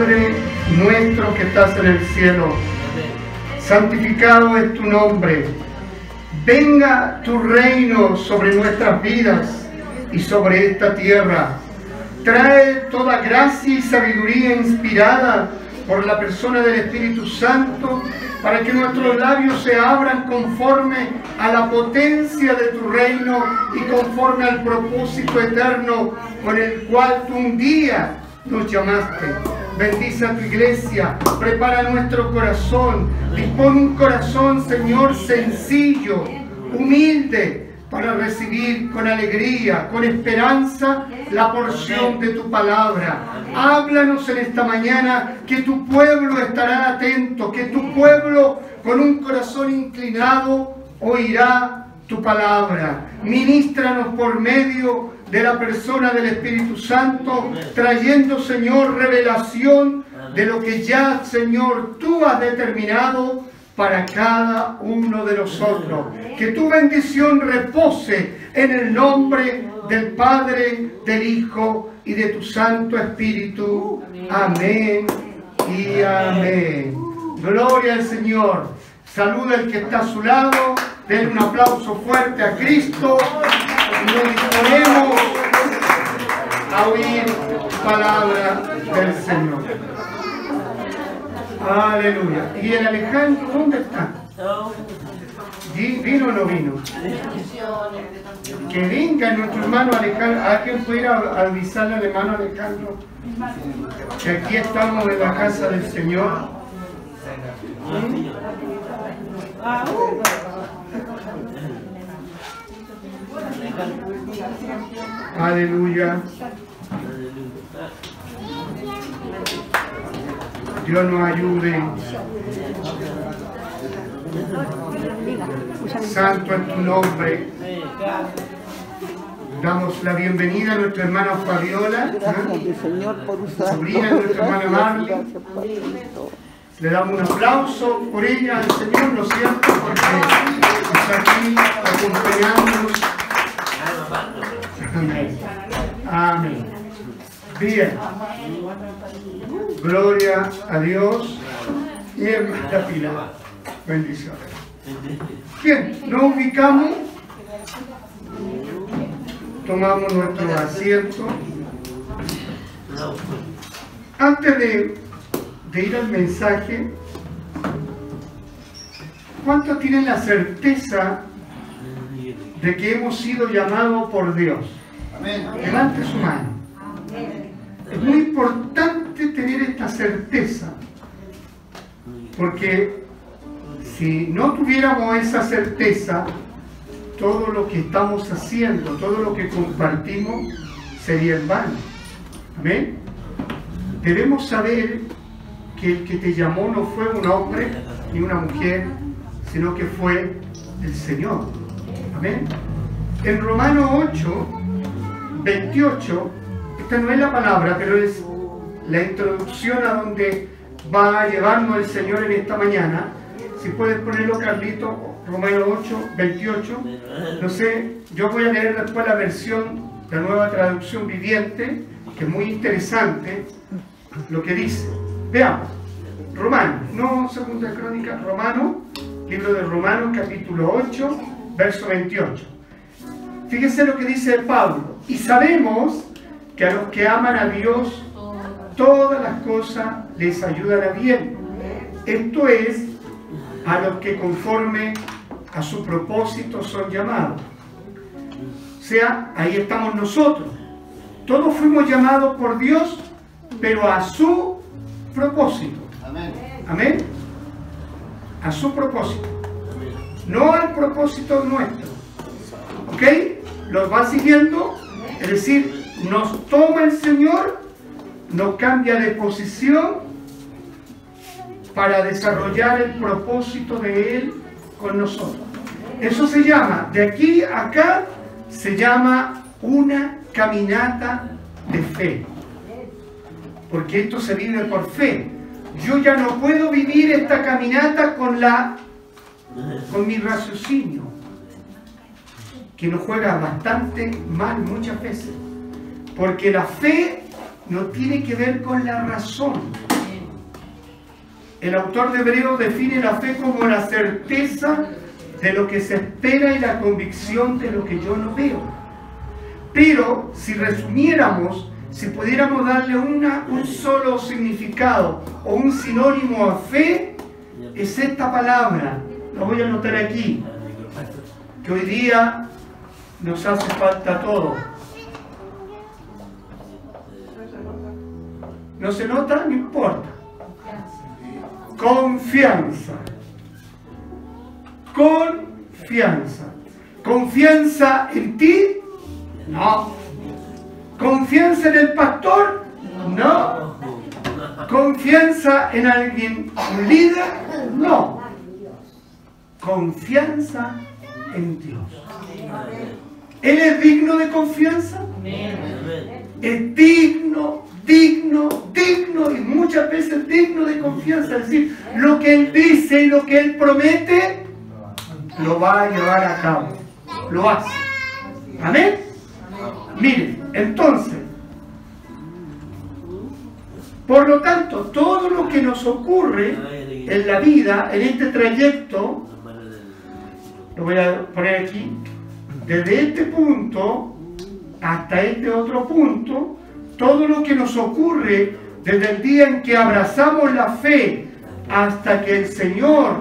Padre nuestro que estás en el cielo, santificado es tu nombre. Venga tu reino sobre nuestras vidas y sobre esta tierra. Trae toda gracia y sabiduría inspirada por la persona del Espíritu Santo para que nuestros labios se abran conforme a la potencia de tu reino y conforme al propósito eterno con el cual tú un día nos llamaste. Bendice a tu iglesia, prepara nuestro corazón, dispone un corazón, Señor, sencillo, humilde, para recibir con alegría, con esperanza, la porción de tu palabra. Háblanos en esta mañana que tu pueblo estará atento, que tu pueblo con un corazón inclinado oirá tu palabra. Ministranos por medio de la persona del Espíritu Santo, trayendo, Señor, revelación de lo que ya, Señor, tú has determinado para cada uno de nosotros. Que tu bendición repose en el nombre del Padre, del Hijo y de tu Santo Espíritu. Amén y amén. Gloria al Señor. Saluda al que está a su lado. Den un aplauso fuerte a Cristo. Nos disponemos a oír palabra del Señor. Aleluya. ¿Y el Alejandro dónde está? ¿Vino o no vino? Que venga nuestro hermano Alejandro. ¿A quién pudiera avisarle al hermano Alejandro? Que aquí estamos en la casa del Señor. Aleluya. Dios nos ayude. Santo es tu nombre. Damos la bienvenida a nuestra hermana Fabiola, ¿eh? sobrina de nuestra hermana Marley. Le damos un aplauso por ella al Señor, ¿no es cierto? Porque está aquí acompañándonos. Amén. Bien. Gloria a Dios y. Bendiciones. Bien, nos ubicamos. Tomamos nuestro asiento. Antes de ir al mensaje, ¿cuántos tienen la certeza de que hemos sido llamados por Dios? Levante su mano. Es muy importante tener esta certeza, porque si no tuviéramos esa certeza, todo lo que estamos haciendo, todo lo que compartimos, sería en vano. Amén. Debemos saber que el que te llamó no fue un hombre ni una mujer, sino que fue el Señor. Amén. En Romanos 8, 28, esta no es la palabra, pero es la introducción a donde va a llevarnos el Señor en esta mañana. Si puedes ponerlo, Carlito, Romanos 8, 28. No sé, yo voy a leer después la versión, la nueva traducción viviente, que es muy interesante lo que dice. Veamos, Romano, no segunda crónica, Romano, libro de Romanos, capítulo 8, verso 28. Fíjense lo que dice Pablo. Y sabemos que a los que aman a Dios, todas las cosas les ayudan a bien. Esto es, a los que conforme a su propósito son llamados. O sea, ahí estamos nosotros. Todos fuimos llamados por Dios, pero a su propósito. Amén. Amén. A su propósito. No al propósito nuestro. ¿Ok? Los va siguiendo. Es decir, nos toma el Señor, nos cambia de posición para desarrollar el propósito de Él con nosotros. Eso se llama, de aquí a acá, se llama una caminata de fe. Porque esto se vive por fe. Yo ya no puedo vivir esta caminata con la con mi raciocinio, que nos juega bastante mal muchas veces. Porque la fe no tiene que ver con la razón. El autor de Hebreo define la fe como la certeza de lo que se espera y la convicción de lo que yo no veo. Pero si resumiéramos, si pudiéramos darle una, un solo significado o un sinónimo a fe, es esta palabra. Lo voy a anotar aquí. Que hoy día nos hace falta todo. ¿No se nota? No importa. Confianza. Confianza. ¿Confianza en ti? No. ¿Confianza en el pastor? No. ¿Confianza en alguien, líder? No. Confianza en Dios. ¿Él es digno de confianza? Es digno, digno, digno y muchas veces digno de confianza. Es decir, lo que Él dice y lo que Él promete, lo va a llevar a cabo. Lo hace. Amén. Miren, entonces, por lo tanto, todo lo que nos ocurre en la vida, en este trayecto, lo voy a poner aquí, desde este punto hasta este otro punto, todo lo que nos ocurre desde el día en que abrazamos la fe hasta que el Señor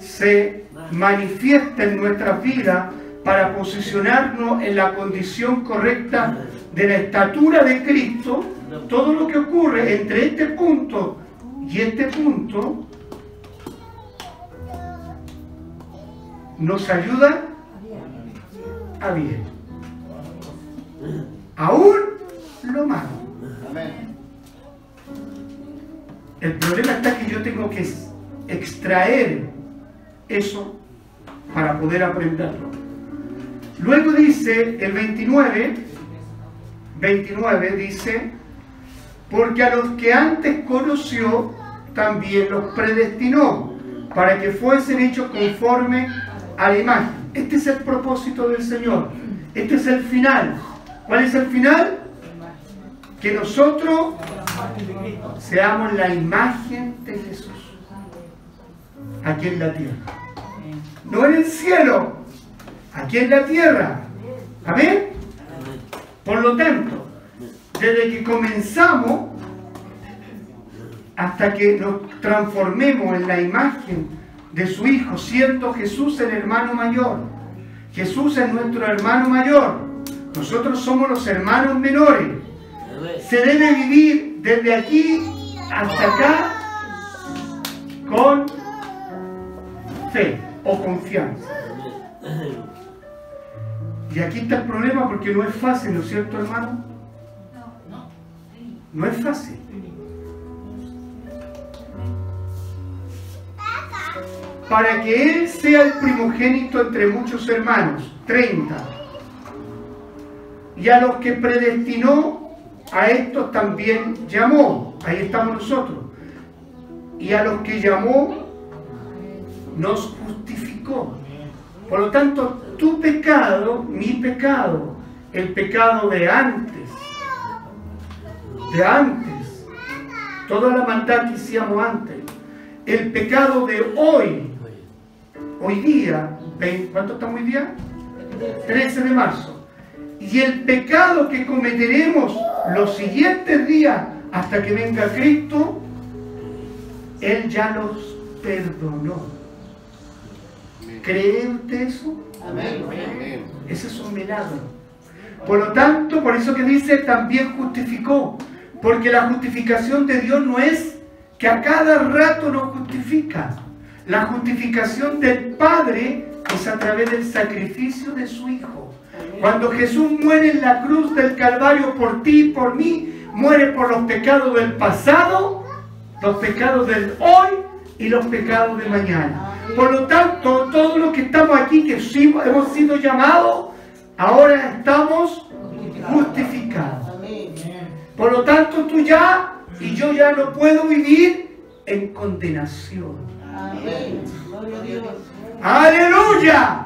se manifiesta en nuestras vidas para posicionarnos en la condición correcta de la estatura de Cristo, todo lo que ocurre entre este punto y este punto nos ayuda a bien. Aún lo malo. El problema está que yo tengo que extraer eso para poder aprenderlo. Luego dice el 29, 29 dice, porque a los que antes conoció, también los predestinó, para que fuesen hechos conforme a la imagen. Este es el propósito del Señor. Este es el final. ¿Cuál es el final? Que nosotros seamos la imagen de Jesús aquí en la tierra. No en el cielo, aquí en la tierra. Amén. Por lo tanto, desde que comenzamos hasta que nos transformemos en la imagen de su Hijo, siendo Jesús el hermano mayor. Jesús es nuestro hermano mayor. Nosotros somos los hermanos menores. Se debe vivir desde aquí hasta acá con fe o confianza. Y aquí está el problema porque no es fácil, ¿no es cierto, hermano? No es fácil. Para que Él sea el primogénito entre muchos hermanos, 30. Y a los que predestinó, a estos también llamó. Ahí estamos nosotros. Y a los que llamó, nos justificó. Por lo tanto, tu pecado, mi pecado, el pecado de antes, de antes, toda la maldad que hicimos antes, el pecado de hoy, hoy día, ¿cuánto estamos hoy día? 13 de marzo. Y el pecado que cometeremos los siguientes días hasta que venga Cristo, Él ya los perdonó. ¿Cree usted eso? Amén. Ese es un milagro. Por lo tanto, por eso que dice, también justificó. Porque la justificación de Dios no es que a cada rato nos justifica. La justificación del Padre es a través del sacrificio de su Hijo. Cuando Jesús muere en la cruz del Calvario por ti y por mí, muere por los pecados del pasado, los pecados del hoy y los pecados de mañana. Por lo tanto, todos los que estamos aquí, que hemos sido llamados, ahora estamos justificados. Por lo tanto, tú ya y yo ya no puedo vivir en condenación. Aleluya.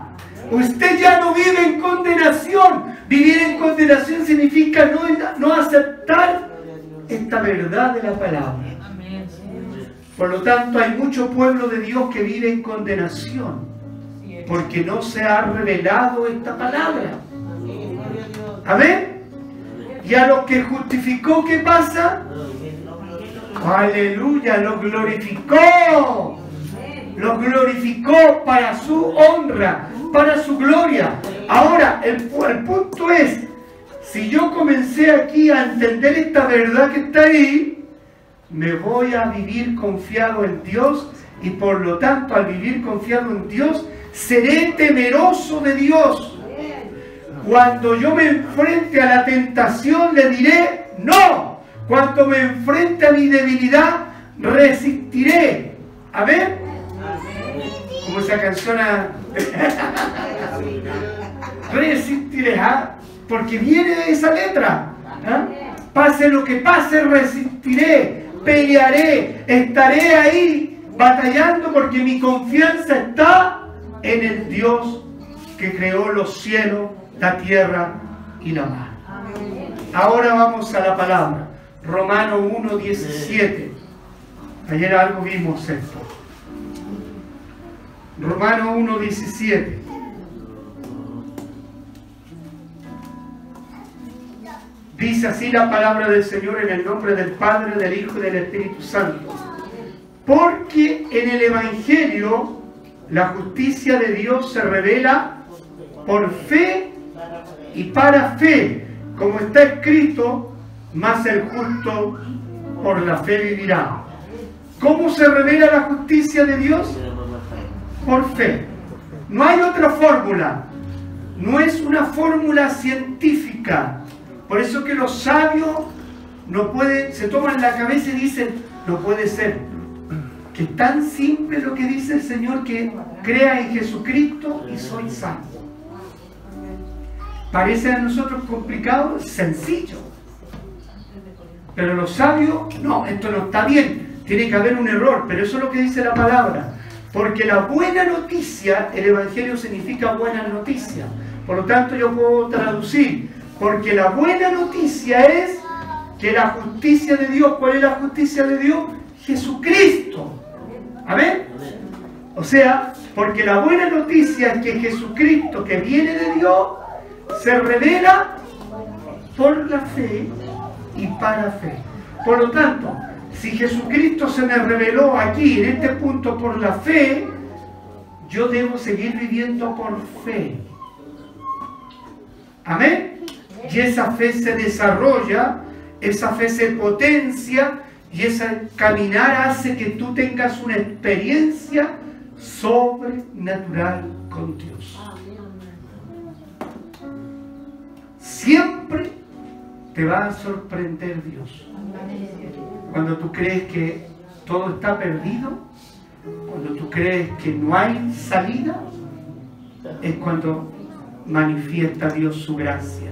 Usted ya no vive en condenación. Vivir en condenación significa no, no aceptar esta verdad de la palabra. Por lo tanto, hay mucho pueblo de Dios que vive en condenación porque no se ha revelado esta palabra. Amén. Y a los que justificó, ¿qué pasa? Aleluya, lo glorificó. Lo glorificó para su honra, para su gloria. Ahora, el, el punto es, si yo comencé aquí a entender esta verdad que está ahí, me voy a vivir confiado en Dios y por lo tanto al vivir confiado en Dios, seré temeroso de Dios. Cuando yo me enfrente a la tentación, le diré, no. Cuando me enfrente a mi debilidad, resistiré. Amén. Esa canción. resistiré. ¿ah? Porque viene de esa letra. ¿ah? Pase lo que pase, resistiré. Pelearé. Estaré ahí batallando porque mi confianza está en el Dios que creó los cielos la tierra y la mar. Ahora vamos a la palabra. Romano 1, 17. Ayer algo vimos esto. Romano 1, 17. Dice así la palabra del Señor en el nombre del Padre, del Hijo y del Espíritu Santo. Porque en el Evangelio la justicia de Dios se revela por fe y para fe, como está escrito, más el justo por la fe vivirá. ¿Cómo se revela la justicia de Dios? Por fe. No hay otra fórmula. No es una fórmula científica. Por eso que los sabios no pueden, se toman la cabeza y dicen, no puede ser. Que tan simple lo que dice el Señor que crea en Jesucristo y soy santo. Parece a nosotros complicado, sencillo. Pero los sabios, no, esto no está bien, tiene que haber un error, pero eso es lo que dice la palabra. Porque la buena noticia, el Evangelio significa buena noticia. Por lo tanto yo puedo traducir, porque la buena noticia es que la justicia de Dios, ¿cuál es la justicia de Dios? Jesucristo. Amén. O sea, porque la buena noticia es que Jesucristo que viene de Dios se revela por la fe y para fe. Por lo tanto, si Jesucristo se me reveló aquí, en este punto, por la fe, yo debo seguir viviendo por fe. Amén. Y esa fe se desarrolla, esa fe se potencia y ese caminar hace que tú tengas una experiencia sobrenatural con Dios. Siempre te va a sorprender Dios. Cuando tú crees que todo está perdido, cuando tú crees que no hay salida, es cuando manifiesta Dios su gracia.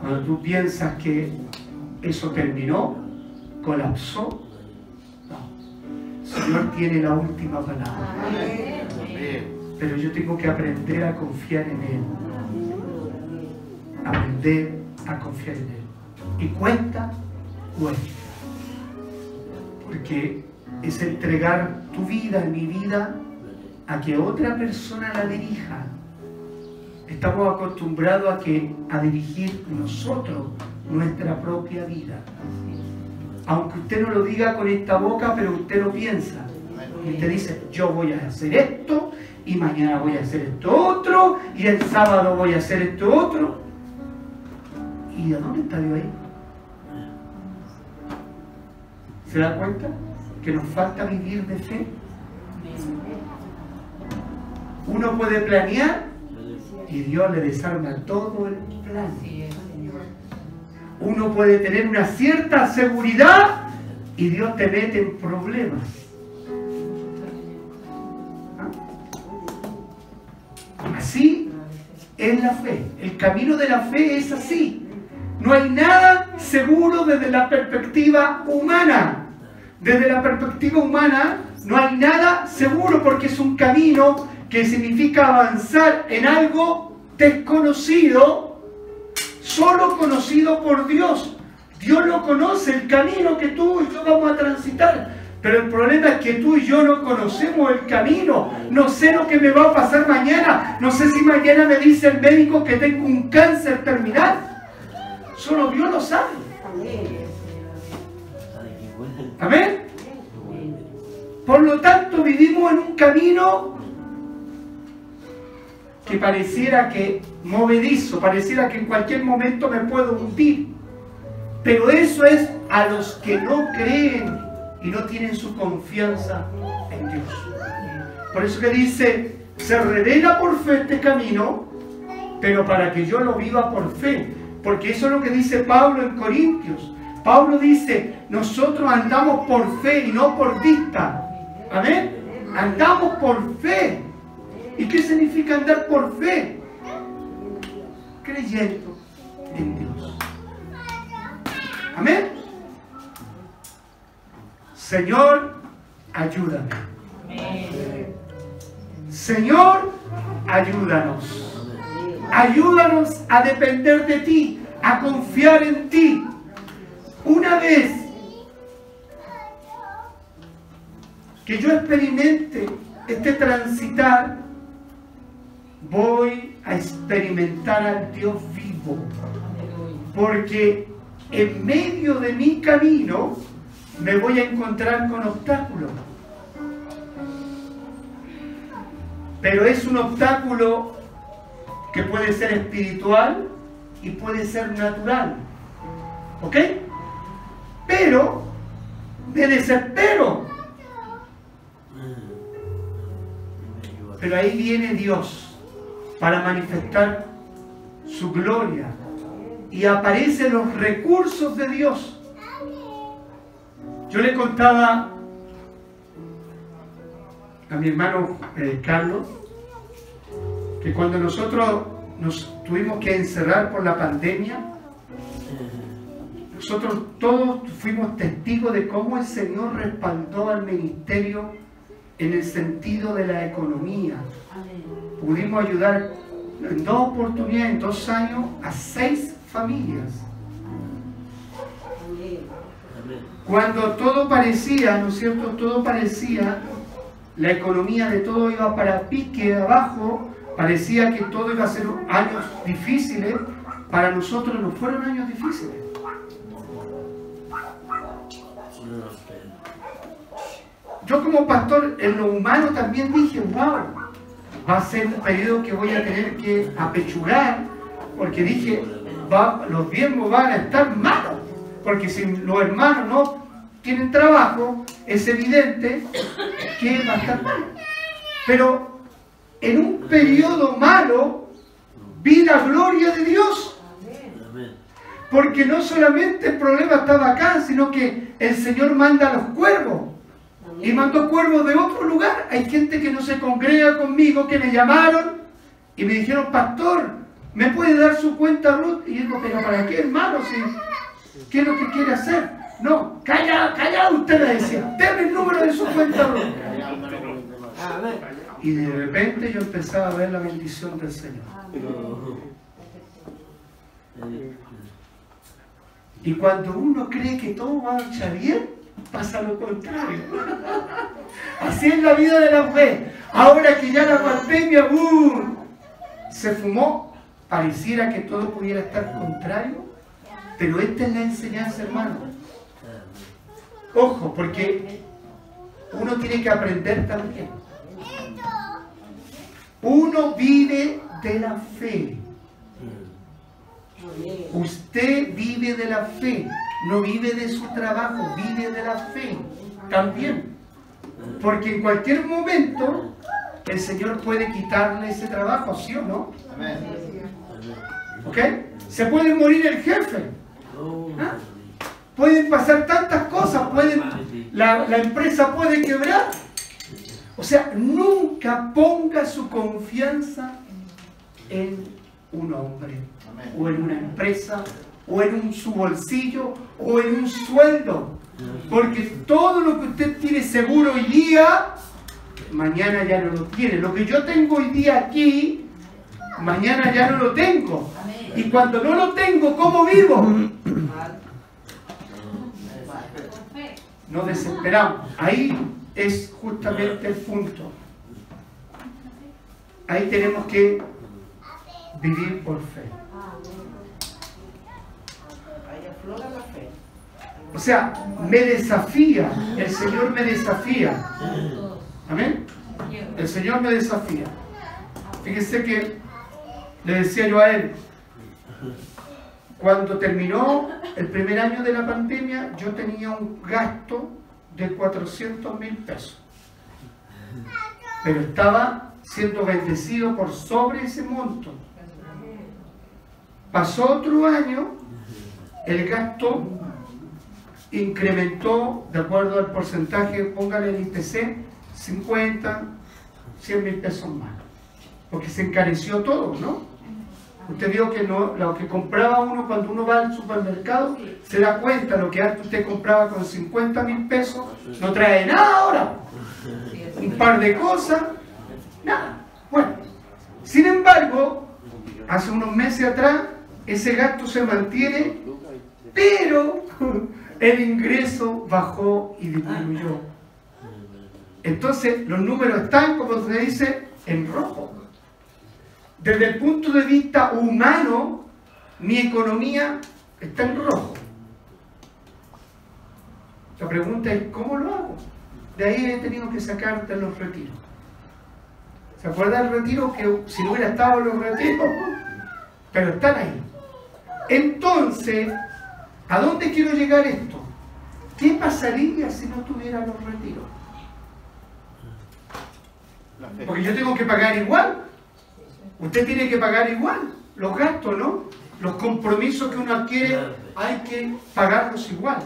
Cuando tú piensas que eso terminó, colapsó, Señor tiene la última palabra. Pero yo tengo que aprender a confiar en Él aprender a confiar en Él. Y cuenta, cuenta. Porque es entregar tu vida, mi vida, a que otra persona la dirija. Estamos acostumbrados a, que, a dirigir nosotros nuestra propia vida. Aunque usted no lo diga con esta boca, pero usted lo piensa. Y usted dice, yo voy a hacer esto, y mañana voy a hacer esto otro, y el sábado voy a hacer esto otro. ¿Y a dónde está Dios ahí? ¿Se da cuenta? Que nos falta vivir de fe. Uno puede planear y Dios le desarma todo el plan. Uno puede tener una cierta seguridad y Dios te mete en problemas. Así es la fe. El camino de la fe es así. No hay nada seguro desde la perspectiva humana. Desde la perspectiva humana no hay nada seguro porque es un camino que significa avanzar en algo desconocido, solo conocido por Dios. Dios lo conoce, el camino que tú y yo vamos a transitar. Pero el problema es que tú y yo no conocemos el camino. No sé lo que me va a pasar mañana. No sé si mañana me dice el médico que tengo un cáncer terminal. Solo Dios lo sabe. Amén. Por lo tanto, vivimos en un camino que pareciera que movedizo, pareciera que en cualquier momento me puedo hundir. Pero eso es a los que no creen y no tienen su confianza en Dios. Por eso que dice, se revela por fe este camino, pero para que yo lo viva por fe. Porque eso es lo que dice Pablo en Corintios. Pablo dice, nosotros andamos por fe y no por vista. Amén. Andamos por fe. ¿Y qué significa andar por fe? Creyendo en Dios. Amén. Señor, ayúdame. Señor, ayúdanos. Ayúdanos a depender de ti, a confiar en ti. Una vez que yo experimente este transitar, voy a experimentar al Dios vivo. Porque en medio de mi camino, me voy a encontrar con obstáculos. Pero es un obstáculo que puede ser espiritual y puede ser natural. ¿Ok? Pero me desespero. Pero ahí viene Dios para manifestar su gloria. Y aparecen los recursos de Dios yo le contaba a mi hermano eh, Carlos que cuando nosotros nos tuvimos que encerrar por la pandemia, nosotros todos fuimos testigos de cómo el Señor respaldó al ministerio en el sentido de la economía. Pudimos ayudar en dos oportunidades, en dos años, a seis familias. Cuando todo parecía, ¿no es cierto? Todo parecía, la economía de todo iba para pique abajo, parecía que todo iba a ser años difíciles, para nosotros no fueron años difíciles. Yo como pastor en lo humano también dije, wow, va a ser un periodo que voy a tener que apechugar, porque dije, los diezmos van a estar malos, porque si los hermanos no tienen trabajo, es evidente que va a estar mal. Pero en un periodo malo vi la gloria de Dios. Porque no solamente el problema estaba acá, sino que el Señor manda a los cuervos. Y mandó cuervos de otro lugar. Hay gente que no se congrega conmigo, que me llamaron y me dijeron, pastor, ¿me puede dar su cuenta Ruth? Y digo, pero ¿para qué hermano? Si, ¿Qué es lo que quiere hacer? No, calla, calla usted le decía, deme el número de su cuenta Y de repente yo empezaba a ver la bendición del Señor. Y cuando uno cree que todo va a marchar bien, pasa lo contrario. Así es la vida de la fe. Ahora que ya la pandemia uh, se fumó, pareciera que todo pudiera estar contrario, pero esta es la enseñanza, hermano. Ojo, porque uno tiene que aprender también. Uno vive de la fe. Usted vive de la fe, no vive de su trabajo, vive de la fe también. Porque en cualquier momento el Señor puede quitarle ese trabajo, ¿sí o no? ¿Ok? Se puede morir el jefe. ¿Ah? pueden pasar tantas cosas, pueden, la, empresa puede quebrar. O sea, nunca ponga su confianza en un hombre, o en una empresa, o en un, su bolsillo, o en un sueldo. Porque todo lo que usted tiene seguro hoy día, mañana ya no lo tiene. Lo que yo tengo hoy día aquí, mañana ya no lo tengo. Y cuando no lo tengo, ¿cómo vivo? nos desesperamos. Ahí es justamente el punto. Ahí tenemos que vivir por fe. O sea, me desafía, el Señor me desafía. Amén. El Señor me desafía. Fíjese que le decía yo a él, cuando terminó el primer año de la pandemia, yo tenía un gasto de 400 mil pesos. Pero estaba siendo bendecido por sobre ese monto. Pasó otro año, el gasto incrementó, de acuerdo al porcentaje, póngale el IPC, 50, 100 mil pesos más. Porque se encareció todo, ¿no? Usted vio que no, lo que compraba uno cuando uno va al supermercado, se da cuenta, lo que antes usted compraba con 50 mil pesos, no trae nada ahora. Un par de cosas, nada. Bueno, sin embargo, hace unos meses atrás, ese gasto se mantiene, pero el ingreso bajó y disminuyó. Entonces, los números están, como se dice, en rojo. Desde el punto de vista humano, mi economía está en rojo. La pregunta es, ¿cómo lo hago? De ahí he tenido que sacarte los retiros. ¿Se acuerda del retiro? Que si no hubiera estado los retiros, pero están ahí. Entonces, ¿a dónde quiero llegar esto? ¿Qué pasaría si no tuviera los retiros? Porque yo tengo que pagar igual. Usted tiene que pagar igual los gastos, ¿no? Los compromisos que uno adquiere hay que pagarlos igual.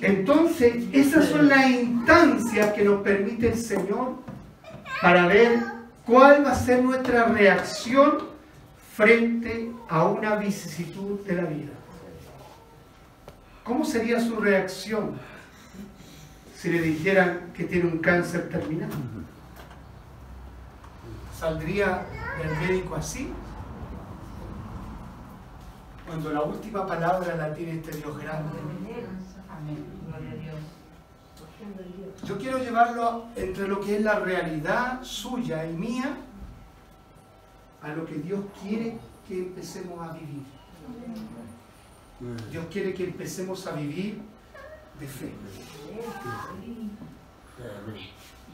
Entonces, esas son las instancias que nos permite el Señor para ver cuál va a ser nuestra reacción frente a una vicisitud de la vida. ¿Cómo sería su reacción si le dijeran que tiene un cáncer terminal? ¿Saldría del médico así? Cuando la última palabra la tiene este Dios grande. Yo quiero llevarlo entre lo que es la realidad suya y mía a lo que Dios quiere que empecemos a vivir. Dios quiere que empecemos a vivir de fe.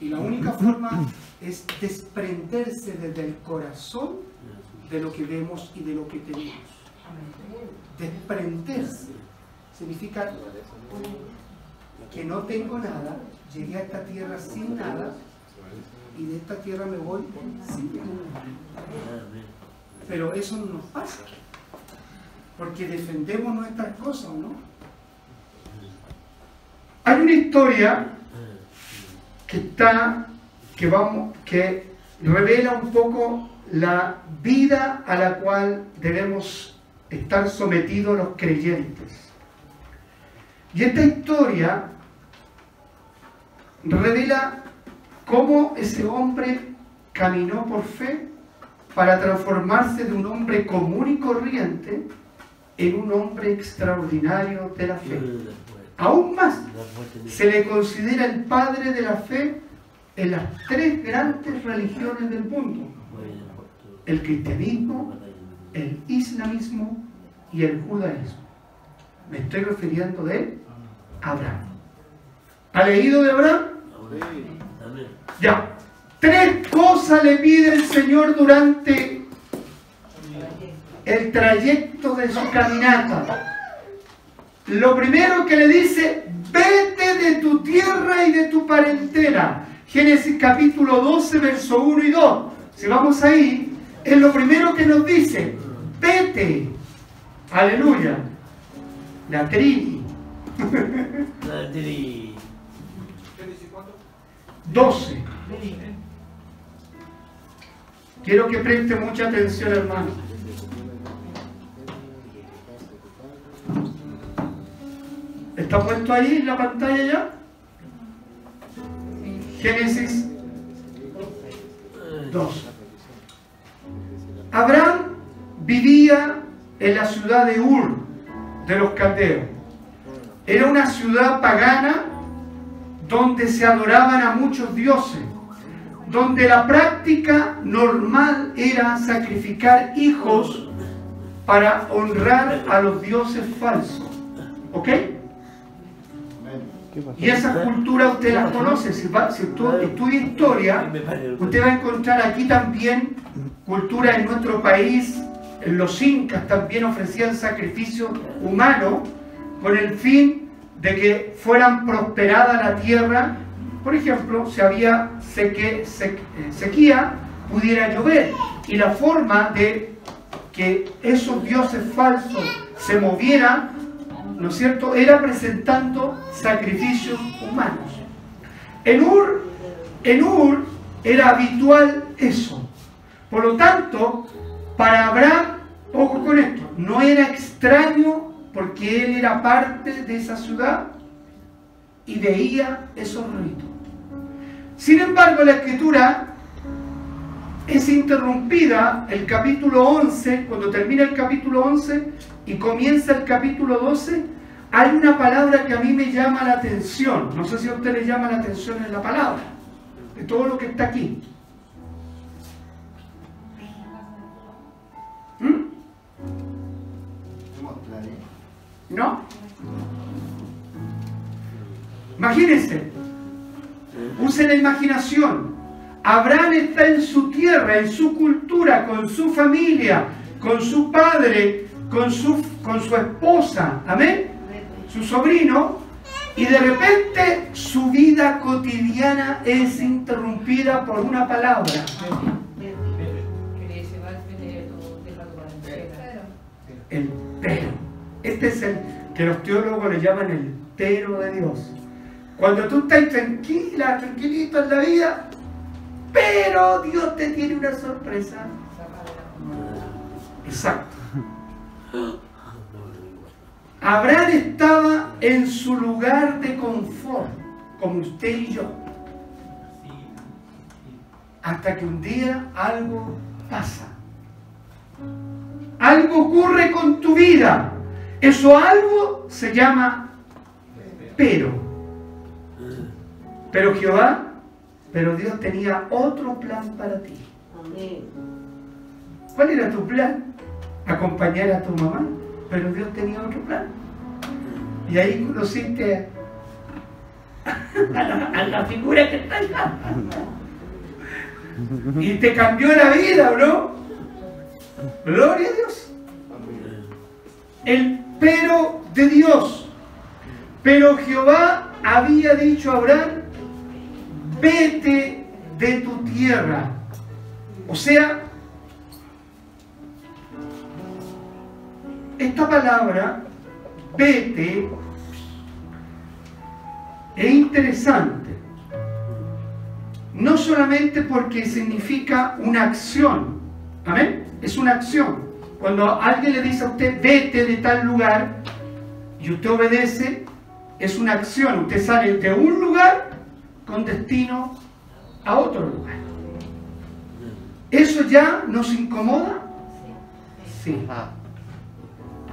Y la única forma es desprenderse desde el corazón de lo que vemos y de lo que tenemos. Desprenderse significa que no tengo nada, llegué a esta tierra sin nada y de esta tierra me voy sin nada. Pero eso no nos pasa, porque defendemos nuestras cosas, ¿no? Hay una historia que está, que vamos, que revela un poco la vida a la cual debemos estar sometidos los creyentes. Y esta historia revela cómo ese hombre caminó por fe para transformarse de un hombre común y corriente en un hombre extraordinario de la fe. Aún más, se le considera el padre de la fe en las tres grandes religiones del mundo. El cristianismo, el islamismo y el judaísmo. Me estoy refiriendo de Abraham. ¿Ha leído de Abraham? Ya. Tres cosas le pide el Señor durante el trayecto de su caminata. Lo primero que le dice, vete de tu tierra y de tu parentela. Génesis capítulo 12, verso 1 y 2. Si vamos ahí, es lo primero que nos dice, vete. Aleluya. La Trini. La Trini. 12. Quiero que preste mucha atención, hermano. ¿Está puesto ahí en la pantalla ya? Génesis 2. Abraham vivía en la ciudad de Ur de los caldeos. era una ciudad pagana donde se adoraban a muchos dioses, donde la práctica normal era sacrificar hijos para honrar a los dioses falsos. ¿Ok? Y esa cultura usted la conoce, si, usted estudia historia, usted va a encontrar aquí también cultura en nuestro país, los incas también ofrecían sacrificios humanos con el fin de que fueran prosperada la tierra. Por ejemplo, si había eh, sequía, pudiera llover. Y la forma de que esos dioses falsos se movieran ¿no es cierto?, era presentando sacrificios humanos. En Ur, en Ur era habitual eso. Por lo tanto, para Abraham, ojo con esto, no era extraño porque él era parte de esa ciudad y veía esos ritos. Sin embargo, la escritura es interrumpida el capítulo 11, cuando termina el capítulo 11, y comienza el capítulo 12, hay una palabra que a mí me llama la atención. No sé si a usted le llama la atención en la palabra, de todo lo que está aquí. ¿Mm? ¿No? Imagínense, use la imaginación. Abraham está en su tierra, en su cultura, con su familia, con su padre, con su, con su esposa, amén, su sobrino, y de repente su vida cotidiana es interrumpida por una palabra. El pero. Este es el que los teólogos le llaman el pero de Dios. Cuando tú estás tranquila, tranquilito en la vida, pero Dios te tiene una sorpresa. Exacto. Abraham estaba en su lugar de confort, como usted y yo. Hasta que un día algo pasa. Algo ocurre con tu vida. Eso algo se llama pero. Pero Jehová, pero Dios tenía otro plan para ti. ¿Cuál era tu plan? Acompañar a tu mamá, pero Dios tenía otro plan. Y ahí conociste a la, a la figura que está allá. Y te cambió la vida, ¿no? Gloria a Dios. El pero de Dios. Pero Jehová había dicho a Abraham, vete de tu tierra. O sea, esta palabra, vete, es interesante. No solamente porque significa una acción, ¿amén? Es una acción. Cuando alguien le dice a usted, vete de tal lugar, y usted obedece, es una acción. Usted sale de un lugar con destino a otro lugar. ¿Eso ya nos incomoda? Sí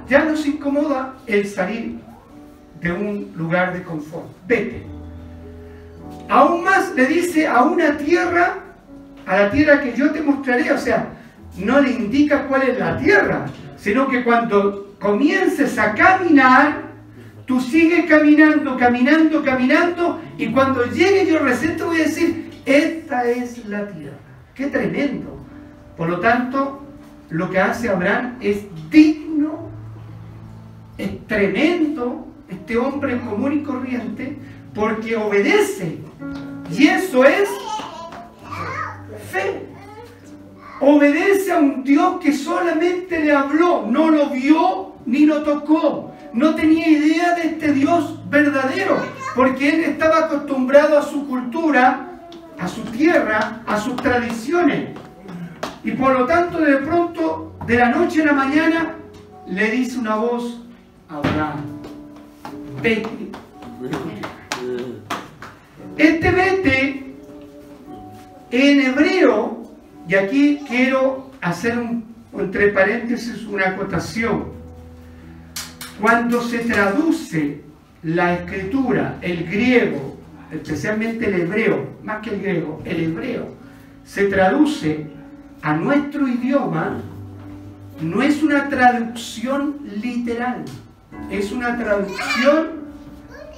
ya nos incomoda el salir de un lugar de confort. Vete. Aún más le dice a una tierra, a la tierra que yo te mostraré, o sea, no le indica cuál es la tierra, sino que cuando comiences a caminar, tú sigues caminando, caminando, caminando, y cuando llegue yo recién voy a decir, esta es la tierra. Qué tremendo. Por lo tanto, lo que hace Abraham es digno es tremendo este hombre común y corriente porque obedece. Y eso es fe. Obedece a un Dios que solamente le habló, no lo vio ni lo tocó. No tenía idea de este Dios verdadero, porque él estaba acostumbrado a su cultura, a su tierra, a sus tradiciones. Y por lo tanto, de pronto, de la noche a la mañana, le dice una voz Abraham. Vete. Este vete en hebreo, y aquí quiero hacer un, entre paréntesis una acotación. Cuando se traduce la escritura, el griego, especialmente el hebreo, más que el griego, el hebreo, se traduce a nuestro idioma, no es una traducción literal, es una traducción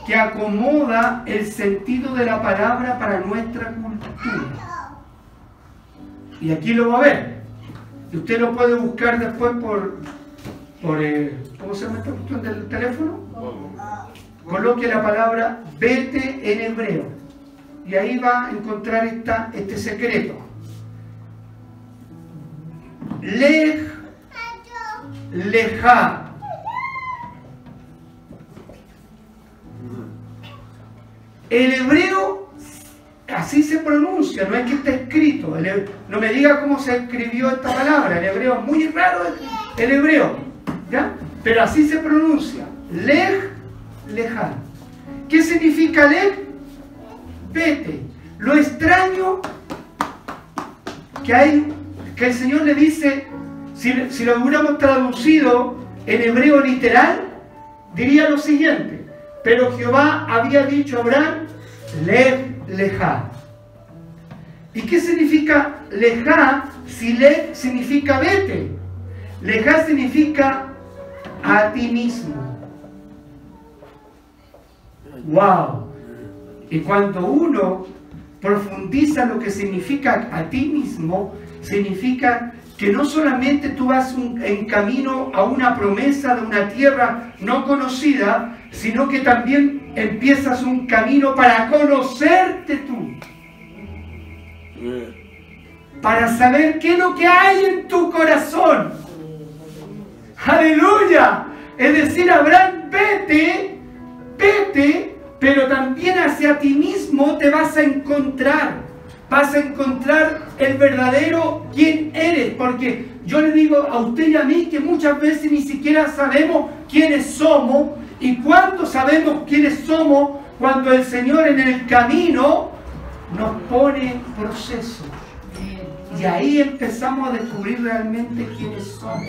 que acomoda el sentido de la palabra para nuestra cultura. Y aquí lo va a ver. Y usted lo puede buscar después por, por eh, ¿cómo se llama esta cuestión del teléfono? Coloque la palabra vete en hebreo. Y ahí va a encontrar esta, este secreto. Lej, leja. El hebreo así se pronuncia, no es que esté escrito. no me diga cómo se escribió esta palabra. El hebreo es muy raro, el hebreo. ¿ya? Pero así se pronuncia. Lej, leja. ¿Qué significa lej? Vete. Lo extraño que hay, que el Señor le dice, si lo hubiéramos traducido en hebreo literal, diría lo siguiente. Pero Jehová había dicho a Abraham, le leja. ¿Y qué significa leja si le significa vete? Leja significa a ti mismo. ¡Wow! Y cuando uno profundiza lo que significa a ti mismo, significa que no solamente tú vas en camino a una promesa de una tierra no conocida, sino que también empiezas un camino para conocerte tú. Para saber qué es lo que hay en tu corazón. Aleluya. Es decir, Abraham, vete, vete, pero también hacia ti mismo te vas a encontrar. Vas a encontrar el verdadero quién eres. Porque yo le digo a usted y a mí que muchas veces ni siquiera sabemos quiénes somos ¿Y cuánto sabemos quiénes somos cuando el Señor en el camino nos pone proceso? Y ahí empezamos a descubrir realmente quiénes somos.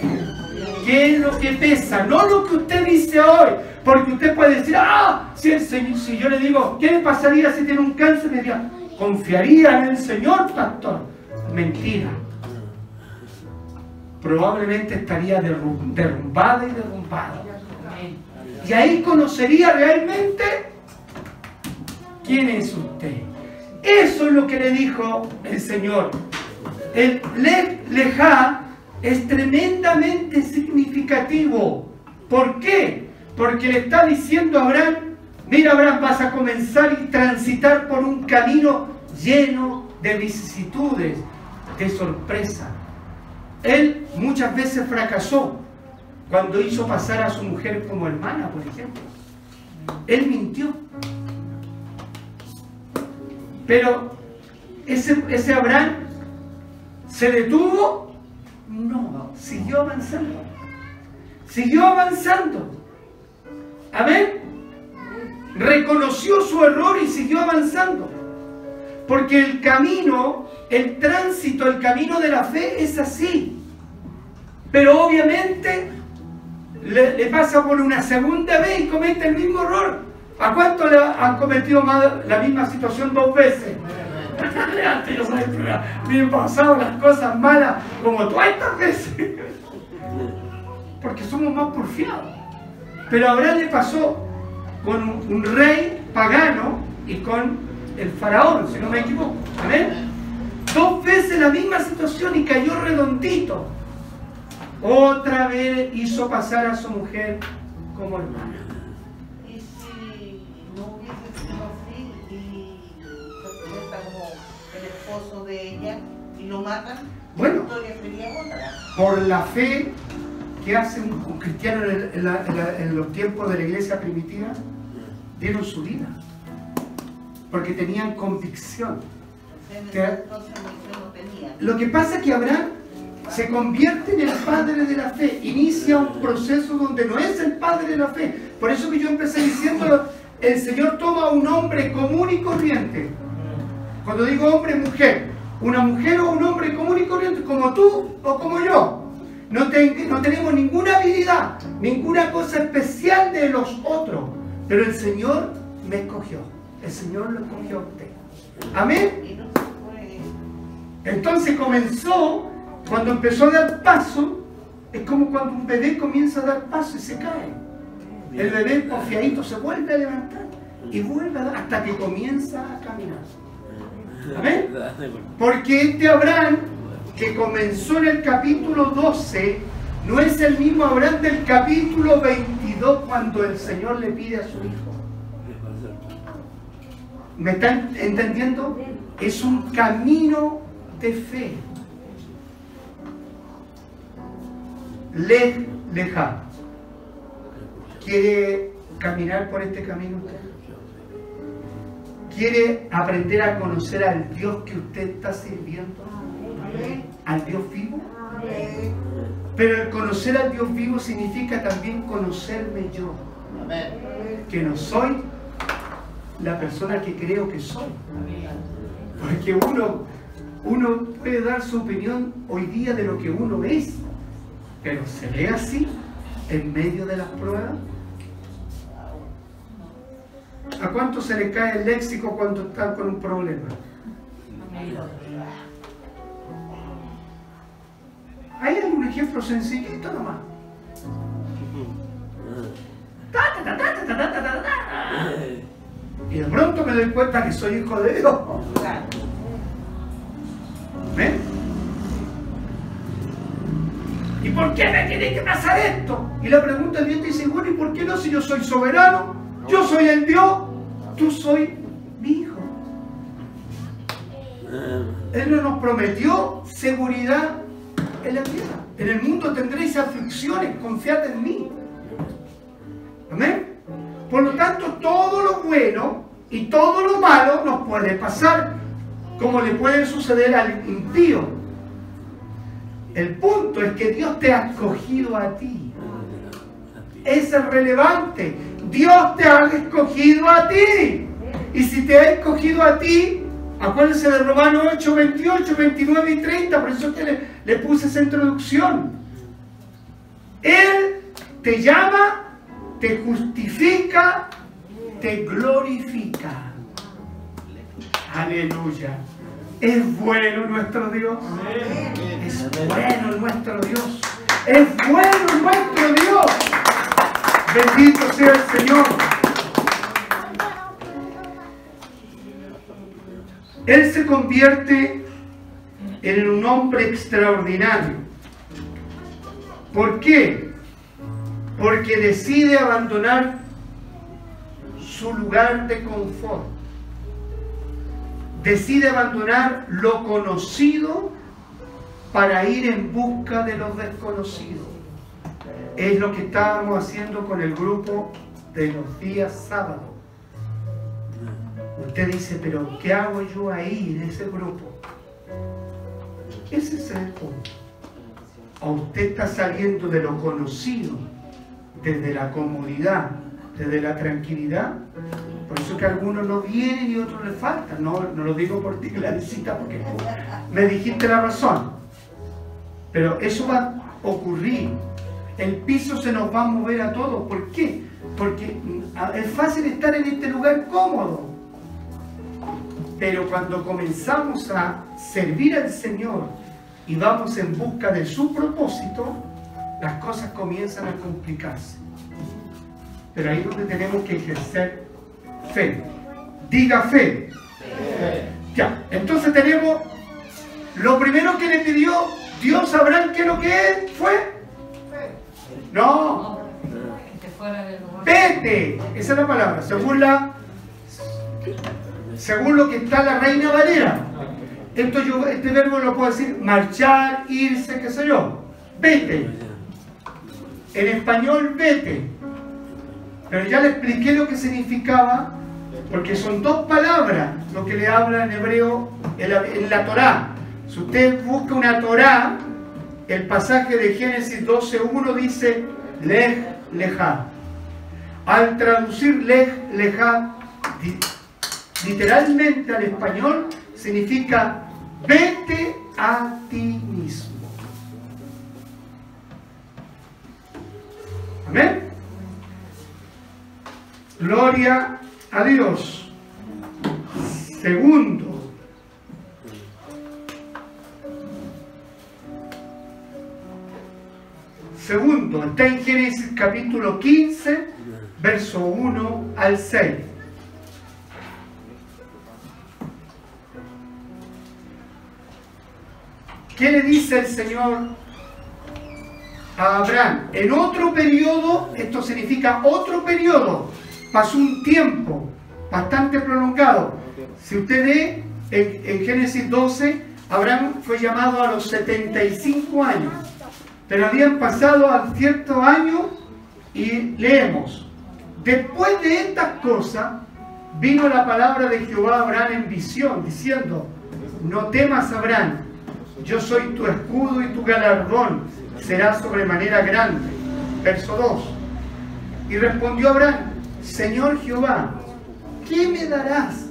¿Qué es lo que pesa? No lo que usted dice hoy. Porque usted puede decir, ah, si, el Señor, si yo le digo, ¿qué le pasaría si tiene un cáncer? Me diría, ¿confiaría en el Señor, pastor? Mentira. Probablemente estaría derrumbada y derrumbada. Y ahí conocería realmente quién es usted. Eso es lo que le dijo el Señor. El le, leja es tremendamente significativo. ¿Por qué? Porque le está diciendo a Abraham, mira Abraham, vas a comenzar y transitar por un camino lleno de vicisitudes, de sorpresa. Él muchas veces fracasó, cuando hizo pasar a su mujer como hermana, por ejemplo. Él mintió. Pero ese, ese Abraham se detuvo, no, siguió avanzando. Siguió avanzando. Amén. Reconoció su error y siguió avanzando. Porque el camino, el tránsito, el camino de la fe es así. Pero obviamente le, pasa por una segunda vez y comete el mismo error. ¿A cuánto le han cometido la misma situación dos veces? Pasado las cosas malas como todas estas veces. Porque somos más porfiados. Pero ahora le pasó con un, rey pagano y con el faraón, si no me equivoco. ¿Amén? Dos veces la misma situación y cayó redondito otra vez hizo pasar a su mujer como hermana. ¿Y si no hubiese sido así y se presenta como el esposo de ella y lo matan? Bueno, por la fe que hacen un cristiano en, los tiempos de la iglesia primitiva, dieron su vida. Porque tenían convicción. Lo que pasa es que Abraham se convierte en el padre de la fe, inicia un proceso donde no es el padre de la fe. Por eso que yo empecé diciendo, el Señor toma a un hombre común y corriente. Cuando digo hombre, mujer, una mujer o un hombre común y corriente, como tú o como yo. No, no tenemos ninguna habilidad, ninguna cosa especial de los otros, Pero el Señor me escogió. El Señor lo escogió a usted. Amén. Entonces comenzó, cuando empezó a dar paso, es como cuando un bebé comienza a dar paso y se cae. El bebé confiadito se vuelve a levantar y vuelve a dar hasta que comienza a caminar. Amén. Porque este Abraham que comenzó en el capítulo 12 no es el mismo Abraham del capítulo 22 cuando el Señor le pide a su hijo. ¿Me están entendiendo? Es un camino de fe. Le, leja. ¿Quiere caminar por este camino? ¿Quiere aprender a conocer al Dios que usted está sirviendo? ¿Al Dios vivo? Pero el conocer al Dios vivo significa también conocerme yo, que no soy la persona que creo que soy. Porque uno, uno puede dar su opinión hoy día de lo que uno es, pero se ve así en medio de las pruebas. ¿A cuánto se le cae el léxico cuando están con un problema? Ahí Hay algún ejemplo sencillito nomás. Y de pronto me doy cuenta que soy hijo de Dios. ¿Ven? ¿Y por qué me tiene que pasar esto? Y la pregunta del Dios te dice, bueno, ¿y por qué no si yo soy soberano? Yo soy el Dios, tú soy mi hijo. Él no nos prometió seguridad en la tierra. En el mundo tendréis aflicciones, confiad en mí. Amén. Por lo tanto, todo lo bueno y todo lo malo nos puede pasar, como le puede suceder al impío. El punto es que Dios te ha escogido a ti. Es relevante. Dios te ha escogido a ti. Y si te ha escogido a ti, acuérdense de Romanos 8, 28, 29 y 30, por eso que le puse esa introducción. Él te llama, te justifica, te glorifica. Aleluya. Es bueno nuestro Dios. Es bueno nuestro Dios. Es bueno nuestro Dios. Bendito sea el Señor. Él se convierte en un hombre extraordinario. ¿Por qué? Porque decide abandonar su lugar de confort. Decide abandonar lo conocido para ir en busca de los desconocidos. Es lo que estábamos haciendo con el grupo de los días sábados. Usted dice, pero ¿qué hago yo ahí en ese grupo? Ese es el punto. O usted está saliendo de lo conocido, desde la comodidad, desde la tranquilidad. Por eso que algunos no vienen y otros les faltan. No, no lo digo por ti, Claricita, porque me dijiste la razón. Pero eso va a ocurrir. El piso se nos va a mover a todos. ¿Por qué? Porque mm, es fácil estar en este lugar cómodo. Pero cuando comenzamos a servir al Señor y vamos en busca de su propósito, las cosas comienzan a complicarse. Pero ahí es donde tenemos que ejercer fe. Diga fe. Ya, entonces tenemos lo primero que le pidió Dios a Abraham, ¿qué es lo que es? fue? No, vete. Esa es la palabra, según la según lo que está la Reina Valera. Esto yo, este verbo lo puedo decir marchar, irse, qué sé yo. Vete. En español, vete. Pero ya le expliqué lo que significaba, porque son dos palabras lo que le habla en hebreo en la, en la Torá. Si usted busca una Torá, el pasaje de Génesis 12.1 dice lej, lejá. Al traducir lej, lejá, di- literalmente al español, significa vete a ti mismo. Amén. Gloria a Dios. Segundo. Segundo, está en Génesis capítulo 15, verso 1 al 6. ¿Qué le dice el Señor a Abraham? En otro periodo, esto significa otro periodo, pasó un tiempo bastante prolongado. Si usted ve en, Génesis 12, Abraham fue llamado a los 75 años, pero habían pasado a cierto año y leemos, después de estas cosas, vino la palabra de Jehová a Abraham en visión, diciendo, no temas Abraham, yo soy tu escudo y tu galardón será sobremanera grande. Verso 2. Y respondió Abraham, Señor Jehová, ¿qué me darás?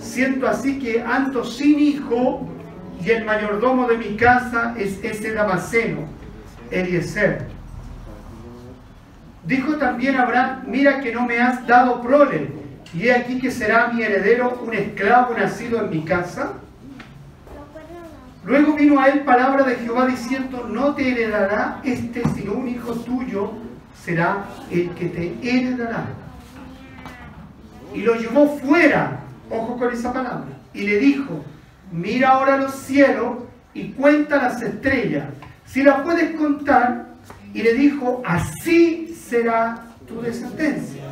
Siento así que ando sin hijo y el mayordomo de mi casa es ese Damaseno, Eliezer. Dijo también Abraham, mira que no me has dado prole, y he aquí que será mi heredero un esclavo nacido en mi casa. Luego vino a él palabra de Jehová diciendo, no te heredará este, sino un hijo tuyo será el que te heredará. Y lo llevó fuera, ojo con esa palabra, y le dijo, mira ahora los cielos y cuenta las estrellas, si las puedes contar. Y le dijo, así será tu descendencia.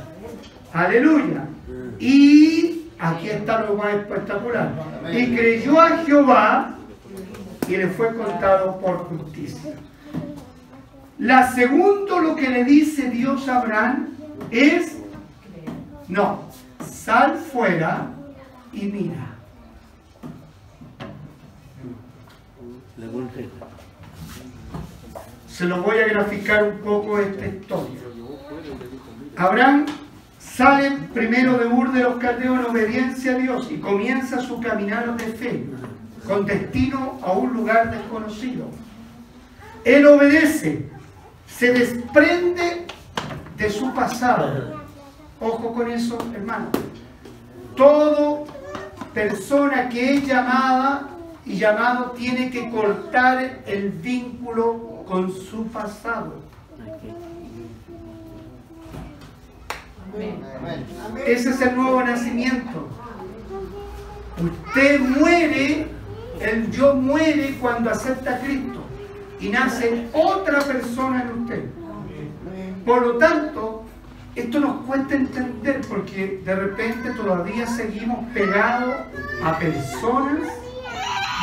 Aleluya. Y aquí está lo más espectacular. Y creyó a Jehová y le fue contado por justicia. La segundo lo que le dice Dios a Abraham es, no, sal fuera y mira. Se lo voy a graficar un poco esta historia. Abraham sale primero de Ur de los Caldeos en obediencia a Dios y comienza su caminar de fe con destino a un lugar desconocido. Él obedece, se desprende de su pasado. Ojo con eso, hermano. Todo persona que es llamada y llamado tiene que cortar el vínculo con su pasado. Ese es el nuevo nacimiento. Usted muere, el yo muere cuando acepta a Cristo y nace otra persona en usted. Por lo tanto, esto nos cuesta entender porque de repente todavía seguimos pegados a personas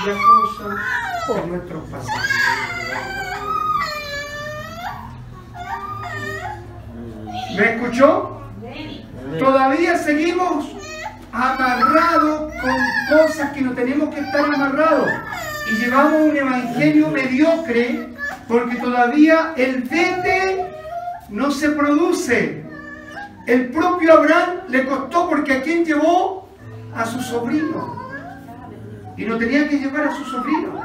y a cosas por nuestros pasados. ¿Me escuchó? Todavía seguimos amarrados con cosas que no tenemos que estar amarrados. Y llevamos un evangelio mediocre porque todavía el vete no se produce. El propio Abraham le costó porque a quién llevó? A su sobrino. Y no tenía que llevar a su sobrino.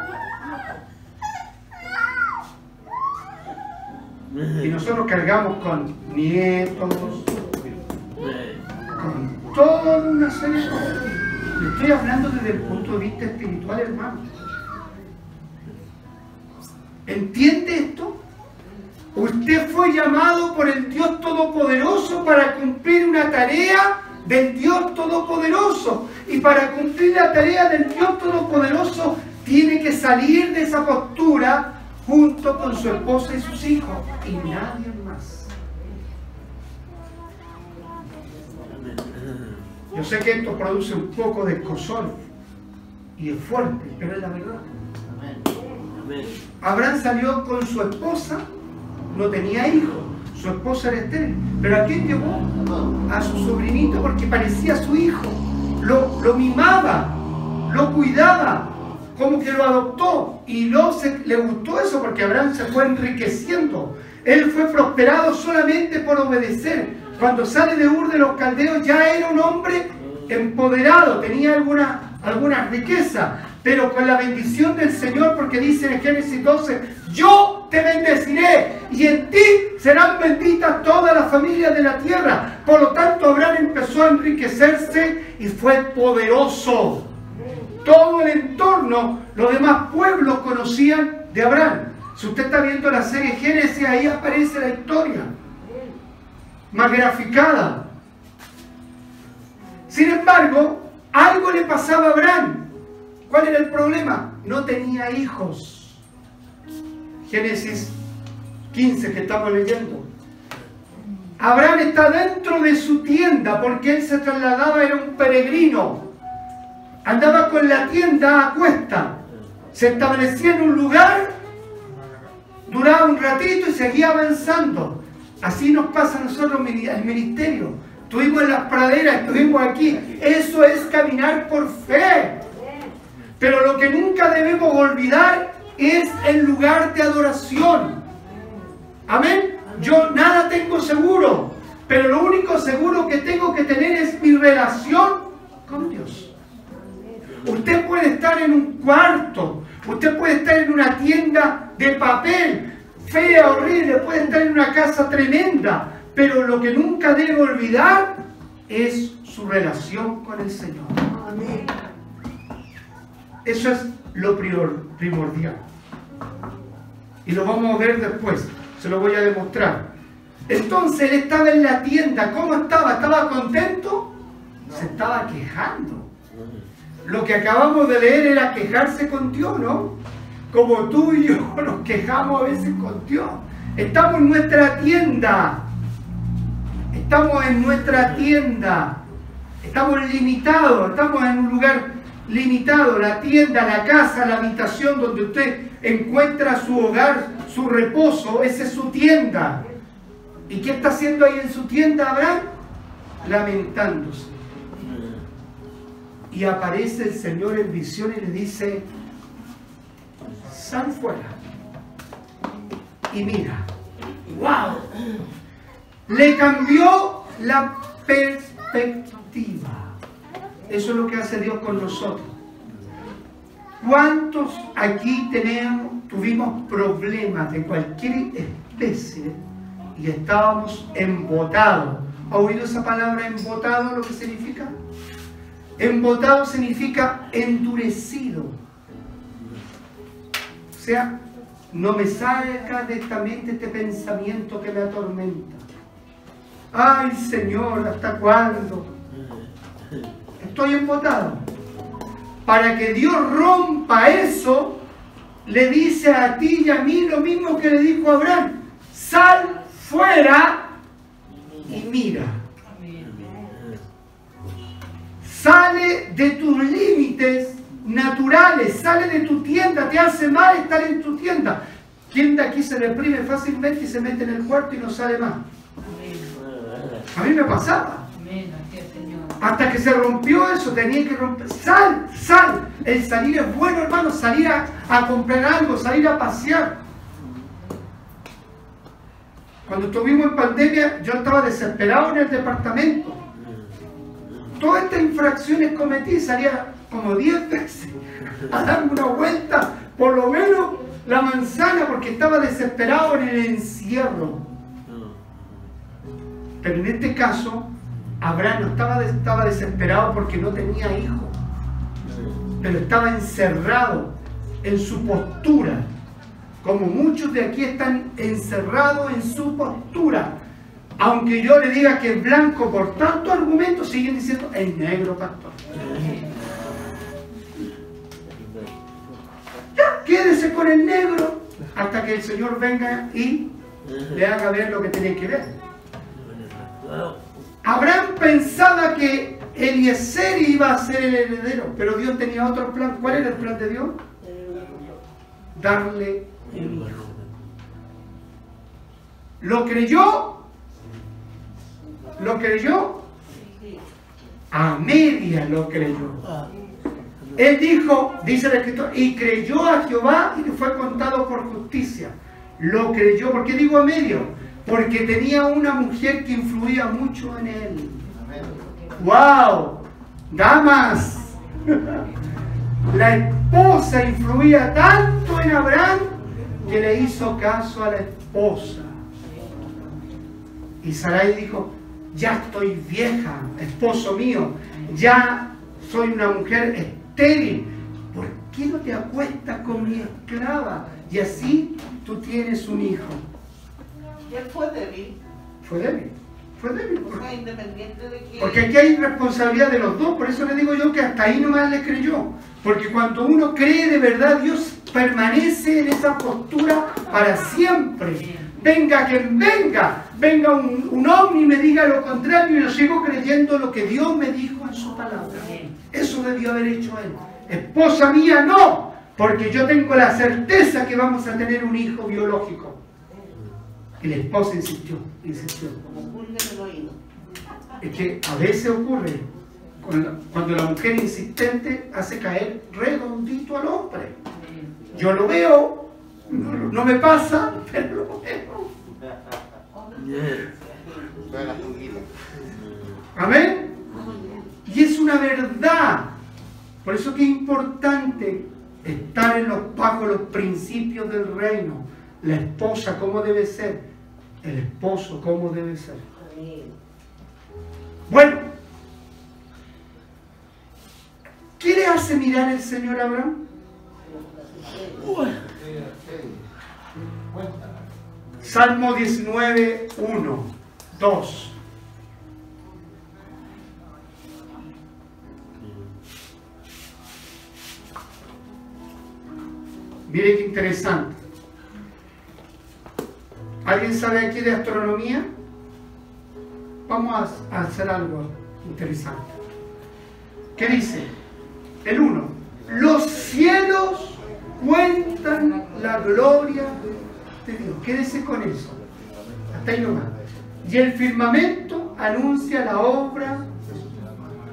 Y nosotros cargamos con nietos, con toda una serie de cosas. Estoy hablando desde el punto de vista espiritual, hermano. ¿Entiende esto? Usted fue llamado por el Dios Todopoderoso para cumplir una tarea del Dios Todopoderoso. Y para cumplir la tarea del Dios Todopoderoso tiene que salir de esa postura junto con su esposa y sus hijos y nadie más. Yo sé que esto produce un poco de escosor y es fuerte, pero es la verdad. Abraham salió con su esposa, no tenía hijos, su esposa era estéril. ¿Pero a quién llevó? A su sobrinito porque parecía su hijo. Lo, lo mimaba, lo cuidaba, como que lo adoptó. Y se, le gustó eso porque Abraham se fue enriqueciendo. Él fue prosperado solamente por obedecer. Cuando sale de Ur de los Caldeos ya era un hombre empoderado, tenía alguna riqueza. Pero con la bendición del Señor, porque dice en Génesis 12, yo te bendeciré y en ti serán benditas todas las familias de la tierra. Por lo tanto, Abraham empezó a enriquecerse y fue poderoso. Todo el entorno, los demás pueblos conocían de Abraham. Si usted está viendo la serie Génesis, ahí aparece la historia, más graficada. Sin embargo, algo le pasaba a Abraham. ¿Cuál era el problema? No tenía hijos. Génesis 15 que estamos leyendo. Abraham está dentro de su tienda porque él se trasladaba, era un peregrino. Andaba con la tienda a cuesta. Se establecía en un lugar, duraba un ratito y seguía avanzando. Así nos pasa a nosotros el ministerio. Estuvimos en las praderas, estuvimos aquí. Eso es caminar por fe. Pero lo que nunca debemos olvidar es el lugar de adoración. Amén. Yo nada tengo seguro, pero lo único seguro que tengo que tener es mi relación con Dios. Usted puede estar en un cuarto, usted puede estar en una tienda de papel, fea, horrible, puede estar en una casa tremenda, pero lo que nunca debe olvidar es su relación con el Señor. Amén. Eso es lo primordial. Y lo vamos a ver después, se lo voy a demostrar. Entonces él estaba en la tienda, ¿cómo estaba? ¿Estaba contento? Se estaba quejando. Lo que acabamos de leer era quejarse con Dios, ¿no? Como tú y yo nos quejamos a veces con Dios. Estamos en nuestra tienda. Estamos en nuestra tienda. Estamos limitados, estamos en un lugar limitado, la tienda, la casa, la habitación donde usted encuentra su hogar, su reposo, esa es su tienda. ¿Y qué está haciendo ahí en su tienda Abraham? Lamentándose. Y aparece el Señor en visión y le dice, sal fuera. Y mira, wow, le cambió la perspectiva. Eso es lo que hace Dios con nosotros. ¿Cuántos aquí tenemos, tuvimos problemas de cualquier especie y estábamos embotados? ¿Ha oído esa palabra embotado lo que significa? Embotado significa endurecido. O sea, no me salga de esta mente este pensamiento que me atormenta. Ay Señor, ¿hasta cuándo? Estoy embotado. Para que Dios rompa eso, le dice a ti y a mí lo mismo que le dijo a Abraham. Sal fuera y mira. Sale de tus límites naturales, sale de tu tienda, te hace mal estar en tu tienda. ¿Quién de aquí se deprime fácilmente y se mete en el cuarto y no sale más? A mí me pasaba. Hasta que se rompió eso, tenía que romper. Sal, sal. El salir es bueno, hermano, salir a, comprar algo, salir a pasear. Cuando estuvimos en pandemia, yo estaba desesperado en el departamento. Todas estas infracciones cometí, salía como 10 veces a darme una vuelta, por lo menos la manzana, porque estaba desesperado en el encierro. Pero en este caso, Abraham estaba, estaba desesperado porque no tenía hijo, pero estaba encerrado en su postura, como muchos de aquí están encerrados en su postura. Aunque yo le diga que es blanco por tantos argumentos, siguen diciendo es negro, pastor. Ya, quédese con el negro hasta que el Señor venga y le haga ver lo que tiene que ver. Abraham pensaba que Eliezer iba a ser el heredero, pero Dios tenía otro plan. ¿Cuál era el plan de Dios? Darle un hijo. ¿Lo creyó? ¿Lo creyó? A media lo creyó. Él dijo, dice el escritor, y creyó a Jehová y fue contado por justicia. Lo creyó, ¿por qué digo a medio? Porque tenía una mujer que influía mucho en él. ¡Wow! Damas, La esposa influía tanto en Abraham que le hizo caso a la esposa. Y Sarai dijo, ya estoy vieja, esposo mío, ya soy una mujer estéril. ¿Por qué no te acuestas con mi esclava? Y así tú tienes un hijo. Y él fue débil. Fue débil. Fue débil. O sea, independiente de que... Porque aquí hay responsabilidad de los dos, por eso le digo yo que hasta ahí nomás le creyó. Porque cuando uno cree de verdad, Dios permanece en esa postura para siempre. Venga quien venga, venga un, un hombre y me diga lo contrario, y yo sigo creyendo lo que Dios me dijo en su palabra. Eso debió haber hecho él. Esposa mía, no, porque yo tengo la certeza que vamos a tener un hijo biológico. Y la esposa insistió, insistió. Como pulga en el oído. Es que a veces ocurre cuando, cuando la mujer insistente hace caer redondito al hombre. Yo lo veo, no, no me pasa, pero lo veo. Amén. Y es una verdad. Por eso que es importante estar en los, bajo los principios del reino. La esposa, cómo debe ser. El esposo, cómo debe ser. Bueno, ¿qué le hace mirar el Señor a Abraham? Salmo 19, 1, 2. Mire qué interesante. ¿Alguien sabe aquí de astronomía? Vamos a hacer algo interesante. ¿Qué dice? El 1. Los cielos cuentan la gloria de Dios. Quédese con eso. Hasta ahí nomás. Y el firmamento anuncia la obra.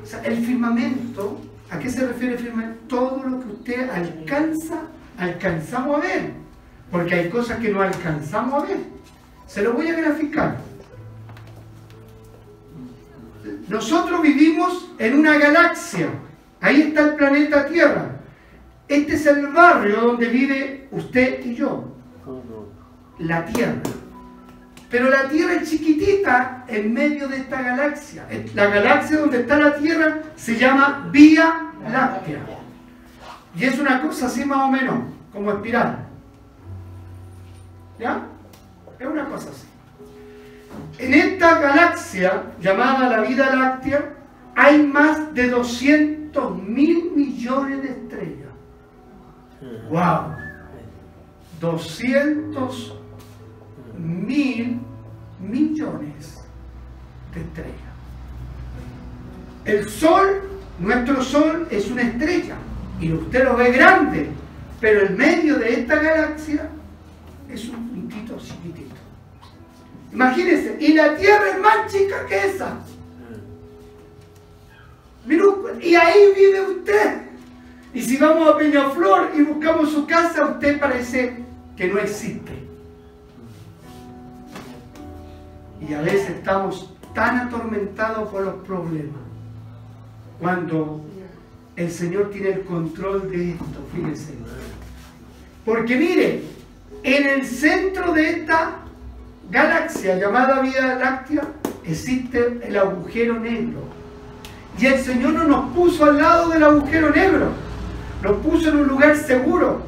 O sea, el firmamento, ¿a qué se refiere el firmamento? Todo lo que usted alcanza, alcanzamos a ver. Porque hay cosas que no alcanzamos a ver. Se lo voy a graficar. Nosotros vivimos en una galaxia. Ahí está el planeta Tierra. Este es el barrio donde vive usted y yo. La Tierra. Pero la Tierra es chiquitita en medio de esta galaxia. La galaxia donde está la Tierra se llama Vía Láctea. Y es una cosa así más o menos, como espiral. ¿Ya? Es una cosa así. En esta galaxia llamada la Vida Láctea hay más de 200 mil millones de estrellas. ¡Wow! 200 mil millones de estrellas. El Sol, nuestro Sol, es una estrella y usted lo ve grande, pero el medio de esta galaxia es un puntito chiquitito. Imagínense, y la Tierra es más chica que esa. Y ahí vive usted. Y si vamos a Peñaflor y buscamos su casa, usted parece que no existe. Y a veces estamos tan atormentados por los problemas. Cuando el Señor tiene el control de esto, fíjense. Porque mire, en el centro de esta galaxia llamada Vía Láctea existe el agujero negro. Y el Señor no nos puso al lado del agujero negro, nos puso en un lugar seguro.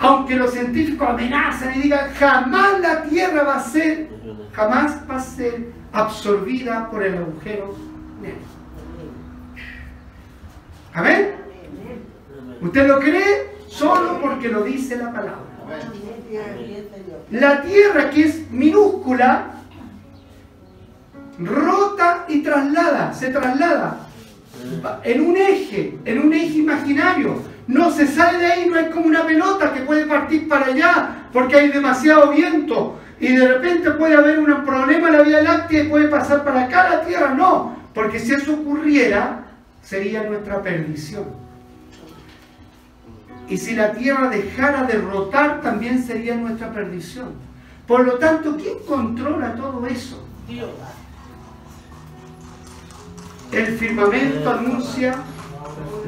Aunque los científicos amenazan y digan, jamás la Tierra va a ser, jamás va a ser absorbida por el agujero negro. ¿Amén? ¿Usted lo cree? Solo porque lo dice la palabra. La tierra que es minúscula, rota y traslada, se traslada en un eje, en un eje imaginario. No se sale de ahí, no es como una pelota que puede partir para allá porque hay demasiado viento y de repente puede haber un problema en la Vía Láctea y puede pasar para acá la Tierra. No, porque si eso ocurriera, sería nuestra perdición. Y si la tierra dejara de rotar, también sería nuestra perdición. Por lo tanto, ¿quién controla todo eso? Dios. El firmamento anuncia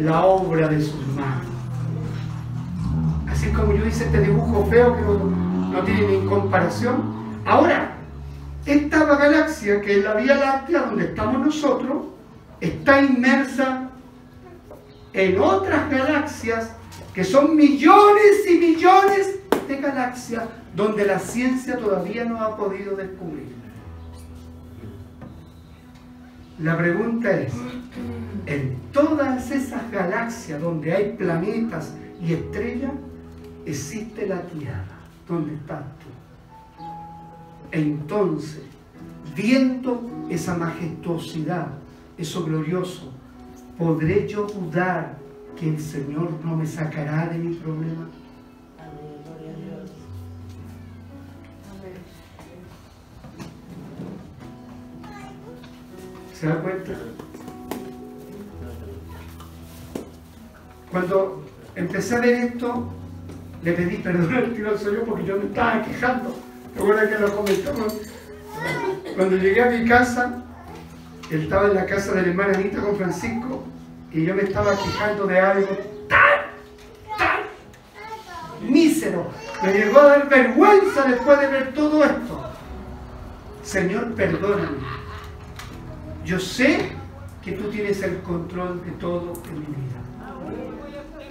la obra de sus manos. Así como yo hice este dibujo feo que no, tiene ni comparación. Ahora, esta galaxia, que es la Vía Láctea, donde estamos nosotros, está inmersa en otras galaxias que son millones y millones de galaxias donde la ciencia todavía no ha podido descubrir. La pregunta es, en todas esas galaxias donde hay planetas y estrellas, existe la Tierra, donde estás tú. Entonces, viendo esa majestuosidad, eso glorioso, ¿podré yo dudar que el Señor no me sacará de mi problema? ¿Se da cuenta? Cuando empecé a ver esto, le pedí perdón al tiro al Señor porque yo me estaba quejando. Recuerda que lo comentamos. Cuando llegué a mi casa, él estaba en la casa de la hermana Anita con Francisco y yo me estaba quejando de algo tan, tan mísero. Me llegó a dar vergüenza después de ver todo esto. Señor, perdóname yo sé que tú tienes el control de todo en mi vida.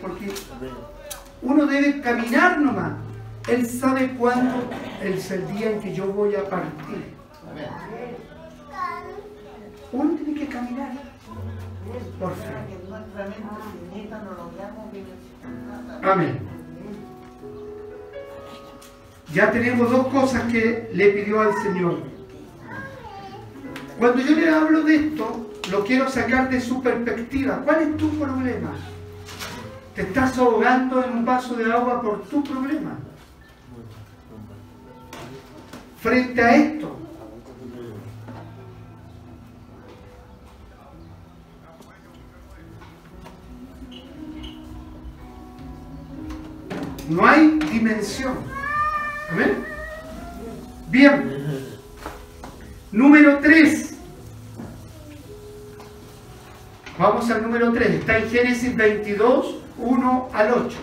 Porque uno debe caminar nomás. Él sabe cuándo es el día en que yo voy a partir. Uno tiene que caminar por fe. Amén. Ya tenemos dos cosas que le pidió al Señor. Cuando yo le hablo de esto, lo quiero sacar de su perspectiva. ¿Cuál es tu problema? Te estás ahogando en un vaso de agua por tu problema. Frente a esto, no hay dimensión. ¿Amén? Bien. Número 3. Vamos al número 3, está en Génesis 22, 1 al 8.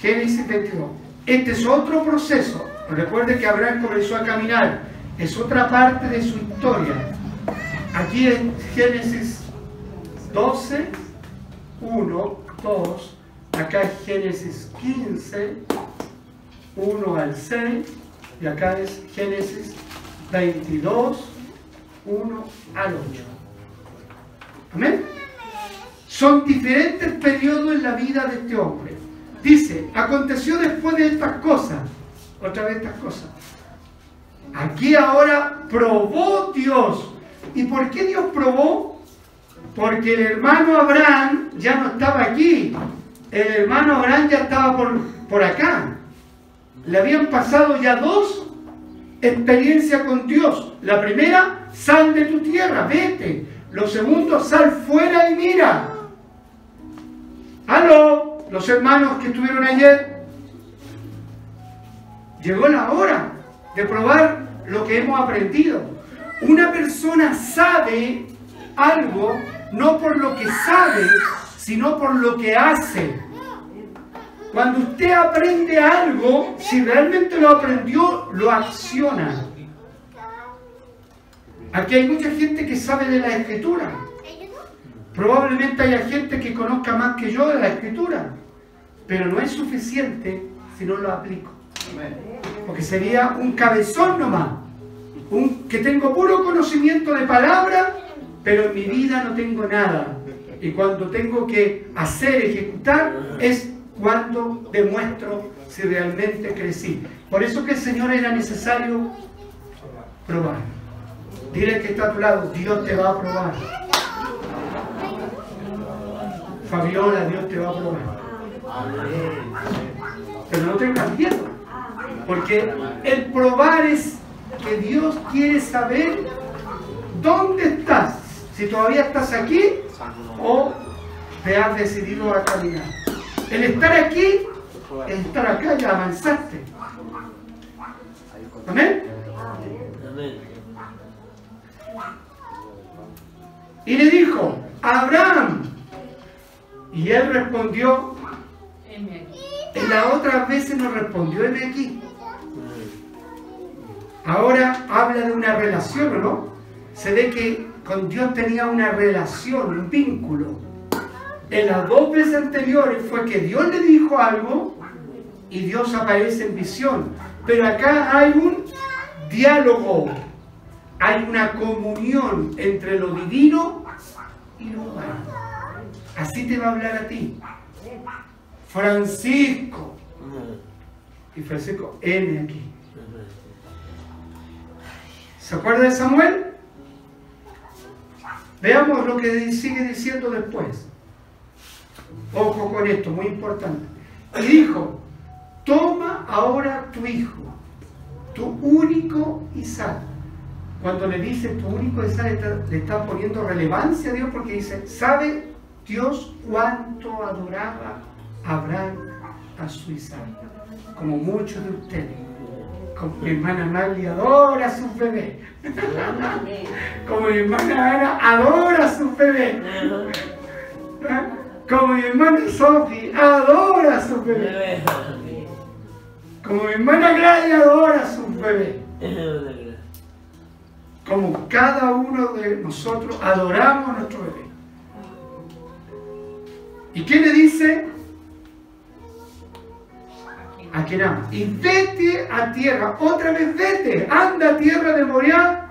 Génesis 22. Este es otro proceso. Recuerde que Abraham comenzó a caminar. Es otra parte de su historia. Aquí en Génesis 12, 1, 2. Acá es Génesis 15, 1 al 6. Y acá es Génesis 22, 1 al 8. Amén. Son diferentes periodos en la vida de este hombre. Dice, aconteció después de estas cosas, otra vez estas cosas. Aquí ahora probó Dios. ¿Y por qué Dios probó? Porque el hermano Abraham ya no estaba aquí. El hermano Abraham ya estaba por, por acá. Le habían pasado ya dos experiencia con Dios. La primera, sal de tu tierra, vete. Lo segundo, sal fuera y mira. Aló, los hermanos que estuvieron ayer. Llegó la hora de probar lo que hemos aprendido. Una persona sabe algo no por lo que sabe, sino por lo que hace. Cuando usted aprende algo, si realmente lo aprendió, lo acciona. Aquí hay mucha gente que sabe de la escritura. Probablemente haya gente que conozca más que yo de la escritura. Pero no es suficiente si no lo aplico. Porque sería un cabezón nomás. Un, que tengo puro conocimiento de palabra, pero en mi vida no tengo nada. Y cuando tengo que hacer, ejecutar, es cuando demuestro si realmente crecí. Por eso que el Señor era necesario probar. Dile que está a tu lado, Dios te va a probar. Fabiola, Dios te va a probar. Pero no tengas miedo. Porque el probar es que Dios quiere saber dónde estás. Si todavía estás aquí o te has decidido a caminar. El estar aquí es estar acá, ya avanzaste. Amén. Y le dijo, Abraham. Y él respondió, en las otras veces no respondió, en aquí. Ahora habla de una relación, no? Se ve que con Dios tenía una relación, un vínculo. En las dos veces anteriores fue que Dios le dijo algo y Dios aparece en visión. Pero acá hay un diálogo, hay una comunión entre lo divino y lo humano. Así te va a hablar a ti. Francisco. Y Francisco, N aquí. ¿Se acuerda de Samuel? Veamos lo que sigue diciendo después. Ojo con esto, muy importante. Y dijo, toma ahora tu hijo, tu único Isaac. Cuando le dice tu único Isaac, le está, poniendo relevancia a Dios porque dice, ¿sabe Dios cuánto adoraba Abraham a su Isaac? Como muchos de ustedes. Como mi hermana Magli adora a su bebé. Como mi hermana Ana adora a su bebé. Como mi hermana Sophie adora a su bebé. Como mi hermana Gladys adora a su bebé. Como cada uno de nosotros adoramos a nuestro bebé. ¿Y qué le dice? A. Y vete a tierra. Otra vez vete. Anda a tierra de Moriah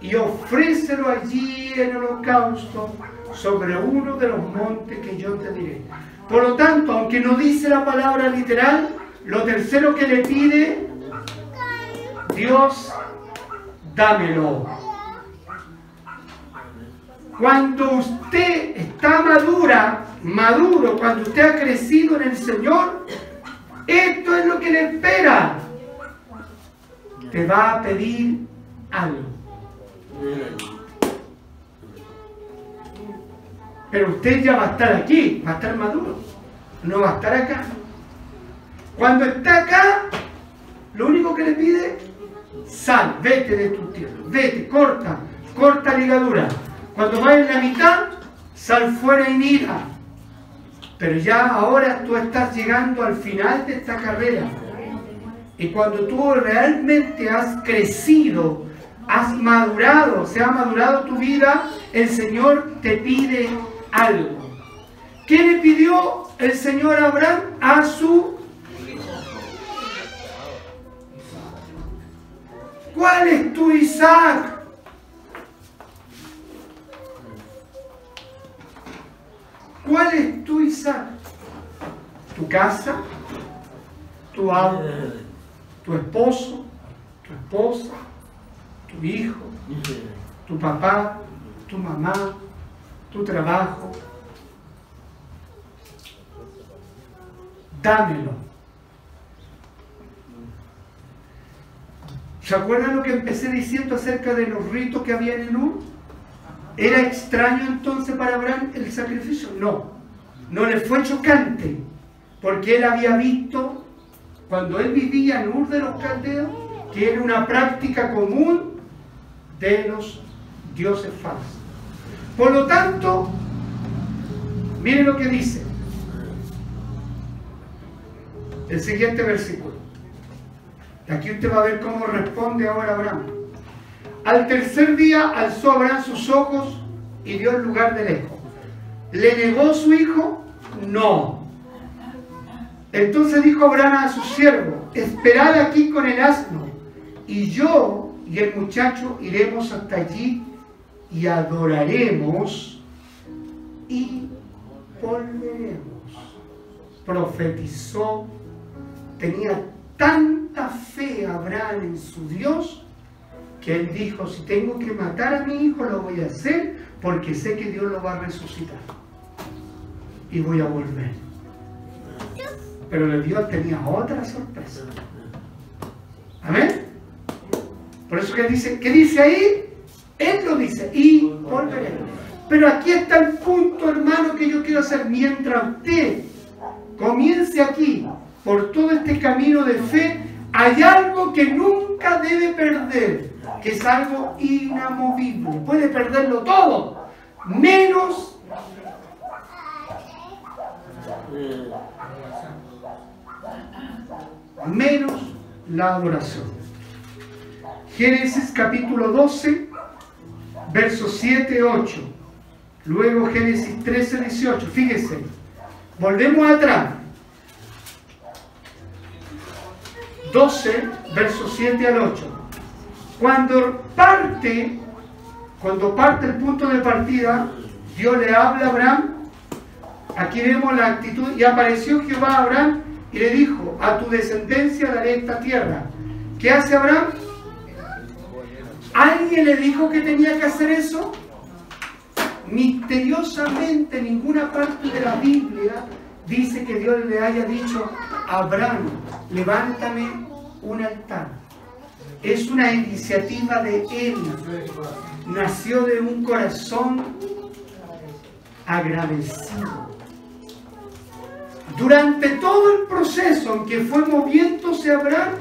y ofrécelo allí en holocausto sobre uno de los montes que yo te diré. Por lo tanto, aunque no dice la palabra literal, lo tercero que le pide, Dios, dámelo. Cuando usted está madura, maduro, cuando usted ha crecido en el Señor, esto es lo que le espera. Te va a pedir algo. Pero usted ya va a estar aquí, va a estar maduro. No va a estar acá. Cuando está acá, lo único que le pide, sal, vete de tu tierra, vete, corta, corta ligadura. Cuando va en la mitad, sal fuera y mira. Pero ya ahora tú estás llegando al final de esta carrera. Y cuando tú realmente has crecido, has madurado, se ha madurado tu vida, el Señor te pide algo. ¿Qué le pidió el Señor Abraham? A su ¿Cuál es tu Isaac? ¿Cuál es tu Isaac? ¿Tu casa? ¿Tu auto? ¿Tu esposo? ¿Tu esposa? ¿Tu hijo? ¿Tu papá? ¿Tu mamá? ¿Tu trabajo? Dámelo. ¿Se acuerdan lo que empecé diciendo acerca de los ritos que había en el? ¿Era extraño entonces para Abraham el sacrificio? No, no le fue chocante, porque él había visto, cuando él vivía en Ur de los Caldeos, que era una práctica común de los dioses falsos. Por lo tanto, miren lo que dice el siguiente versículo. Aquí usted va a ver cómo responde ahora Abraham. Al tercer día alzó Abraham sus ojos y vio el lugar de lejos. ¿Le negó su hijo? No. Entonces dijo Abraham a su siervo, esperad aquí con el asno, y yo y el muchacho iremos hasta allí y adoraremos y volveremos. Profetizó, tenía tanta fe Abraham en su Dios él dijo, si tengo que matar a mi hijo, lo voy a hacer porque sé que Dios lo va a resucitar. Y voy a volver. Pero el Dios tenía otra sorpresa. Amén. Por eso que dice, ¿qué dice ahí? Él lo dice, y volveré. Pero aquí está el punto, hermano, que yo quiero hacer. Mientras usted comience aquí por todo este camino de fe, hay algo que nunca debe perder, que es algo inamovible. Puede perderlo todo, menos Menos la adoración. Génesis capítulo 12, versos 7, 8. Luego Génesis 13, 18. Fíjese, volvemos atrás. 12, versos 7 al 8. Cuando parte, cuando parte el punto de partida, Dios le habla a Abraham. Aquí vemos la actitud. Y apareció Jehová a Abraham y le dijo, a tu descendencia daré esta tierra. ¿Qué hace Abraham? ¿Alguien le dijo que tenía que hacer eso? Misteriosamente ninguna parte de la Biblia dice que Dios le haya dicho Abraham, levántame un altar. Es una iniciativa de él. Nació de un corazón agradecido. Durante todo el proceso en que fue moviéndose Abraham,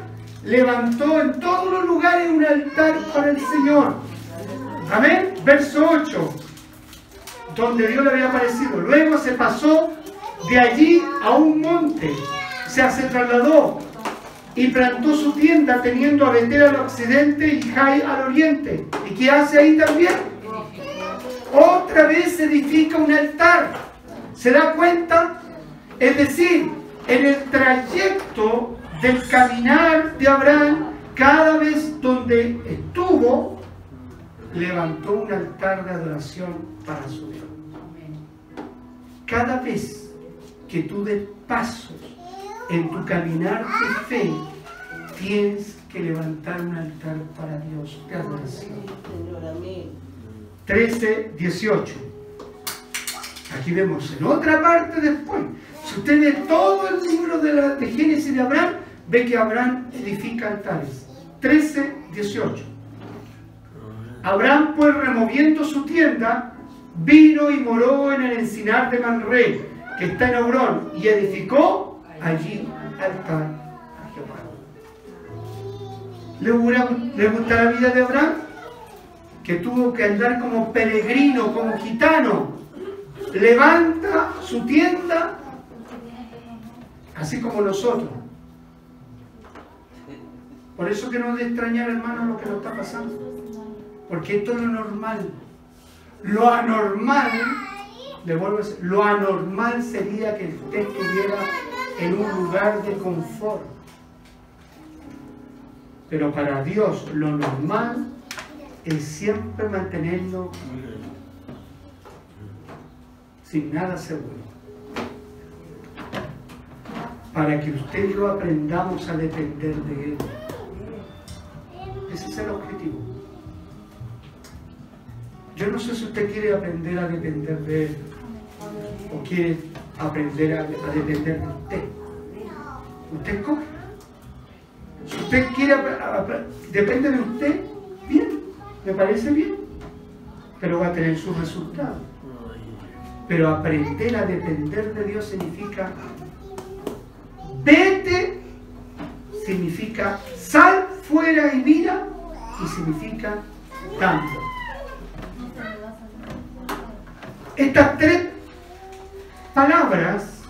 levantó en todos los lugares un altar para el Señor. Amén. Verso 8, donde Dios le había aparecido. Luego se pasó de allí a un monte, se trasladó y plantó su tienda teniendo a vender al occidente y Jai al oriente. ¿Y qué hace ahí también? Otra vez edifica un altar. ¿Se da cuenta? Es decir, en el trayecto del caminar de Abraham, cada vez donde estuvo, levantó un altar de adoración para su Dios. Cada vez que tú des pasos en tu caminar de fe, tienes que levantar un altar para Dios de adoración. 13, 18. Aquí vemos en otra parte después. Si usted ve todo el libro de, la, de Génesis de Abraham, ve que Abraham edifica altares. 13, 18. Abraham pues removiendo su tienda, vino y moró en el encinar de Manré, que está en Hebrón, y edificó allí altar a Jehová. ¿Le, ¿Le gusta la vida de Abraham? Que tuvo que andar como peregrino, como gitano. Levanta su tienda, así como nosotros. Por eso que no de extrañar, hermano, lo que nos está pasando. Porque esto es lo normal. Lo anormal, le vuelvo a decir, lo anormal sería que usted estuviera en un lugar de confort. Pero para Dios lo normal es siempre mantenerlo sin nada seguro. Para que usted y yo aprendamos a depender de Él. Ese es el objetivo. Yo no sé si usted quiere aprender a depender de Él o quiere aprender a, depender de usted. Usted escoge. Si usted quiere, depende de usted, bien, me parece bien, pero va a tener sus resultados. Pero aprender a depender de Dios significa vete, significa sal fuera y mira, y significa tanto. Estas tres palabras,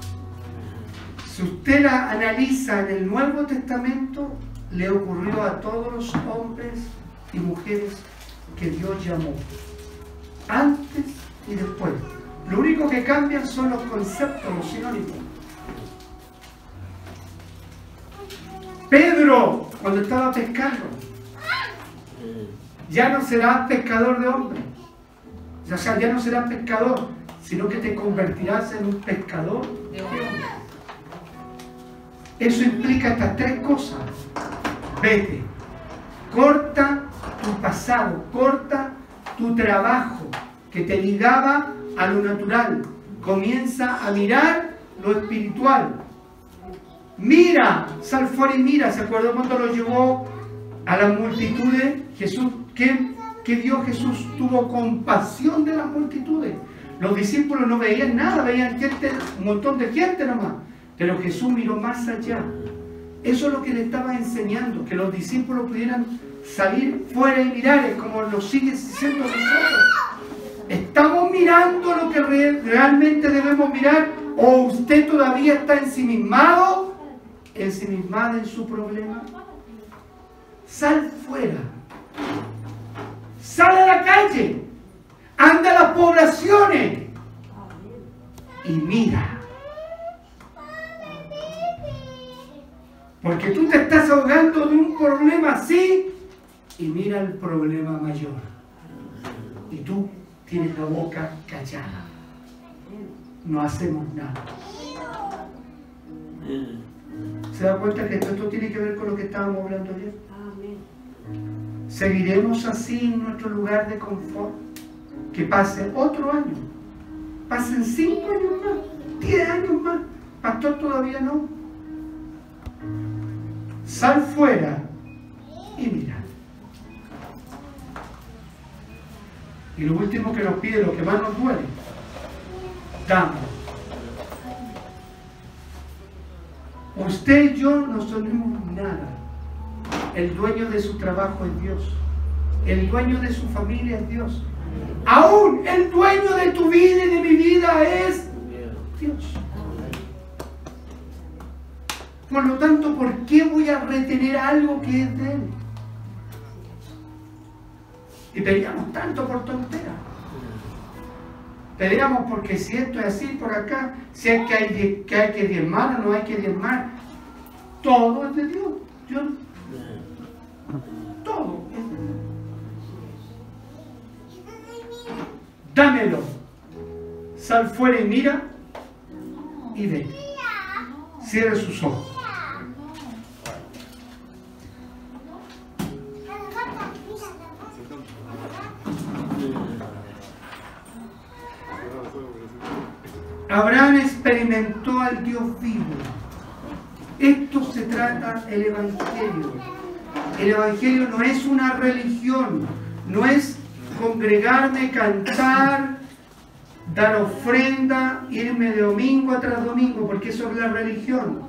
si usted las analiza en el Nuevo Testamento, le ocurrió a todos los hombres y mujeres que Dios llamó, antes y después. Lo único que cambian son los conceptos, los sinónimos. Pedro, cuando estaba pescando, ya no serás pescador de hombres. O sea, ya no serás pescador, sino que te convertirás en un pescador de. Eso implica estas tres cosas. Vete, corta tu pasado, corta tu trabajo que te ligaba a lo natural. Comienza a mirar lo espiritual. Mira, sal fuera y mira. ¿Se acuerdan cuando lo llevó a las multitudes? Jesús, ¿qué, ¿qué Jesús? Tuvo compasión de las multitudes. Los discípulos no veían nada, veían gente, un montón de gente nomás. Pero Jesús miró más allá. Eso es lo que le estaba enseñando, que los discípulos pudieran salir fuera y mirar, como lo sigue diciendo nosotros. Estamos mirando lo que realmente debemos mirar o usted todavía está ensimismado, ensimismada en su problema. Sal fuera. Sal a la calle. Anda a las poblaciones. Y mira. Porque tú te estás ahogando de un problema así y mira el problema mayor. Y tú tienes la boca callada. No hacemos nada. ¿Se da cuenta que esto, tiene que ver con lo que estábamos hablando ayer? ¿Seguiremos así en nuestro lugar de confort? Que pase otro año, pasen cinco años más, diez años más. Pastor, todavía no. Sal fuera y mira. Y lo último que nos pide, lo que más nos duele, damos. Usted y yo no somos nada. El dueño de su trabajo es Dios. El dueño de su familia es Dios. Aún el dueño de tu vida y de mi vida es Dios. Por lo tanto, ¿por qué voy a retener algo que es de Él? Y peleamos tanto por tonteras. Peleamos porque si esto es así por acá, si hay que, hay, que, hay que diezmar o no hay que diezmar, todo es de Dios. Yo, todo es de Dios. Dámelo. Sal fuera y mira y ve. Cierre sus ojos. Abraham experimentó al Dios vivo. Esto se trata el Evangelio. El Evangelio no es una religión, no es congregarme, cantar, dar ofrenda, irme de domingo tras domingo, porque eso es la religión.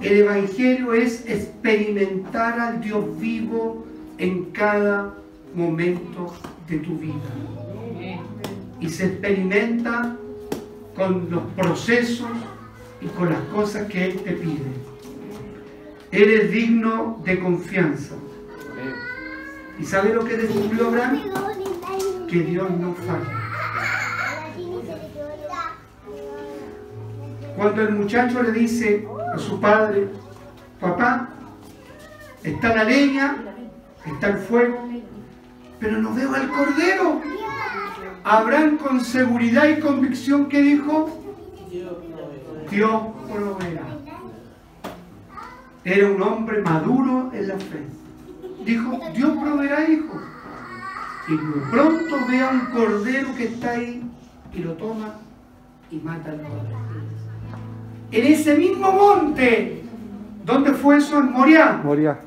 El Evangelio es experimentar al Dios vivo en cada momento de tu vida. Y se experimenta con los procesos y con las cosas que Él te pide. Eres digno de confianza. ¿Y sabe lo que descubrió Abraham? Que Dios no falla. Cuando el muchacho le dice a su padre, papá, está la leña, está el fuego, pero no veo al cordero. Abraham con seguridad y convicción que dijo, Dios proveerá. Era un hombre maduro en la fe. Dijo, Dios proveerá hijo. Y pronto ve a un cordero que está ahí y lo toma y mata al cordero. En ese mismo monte, ¿dónde fue eso? En Moria. Moria.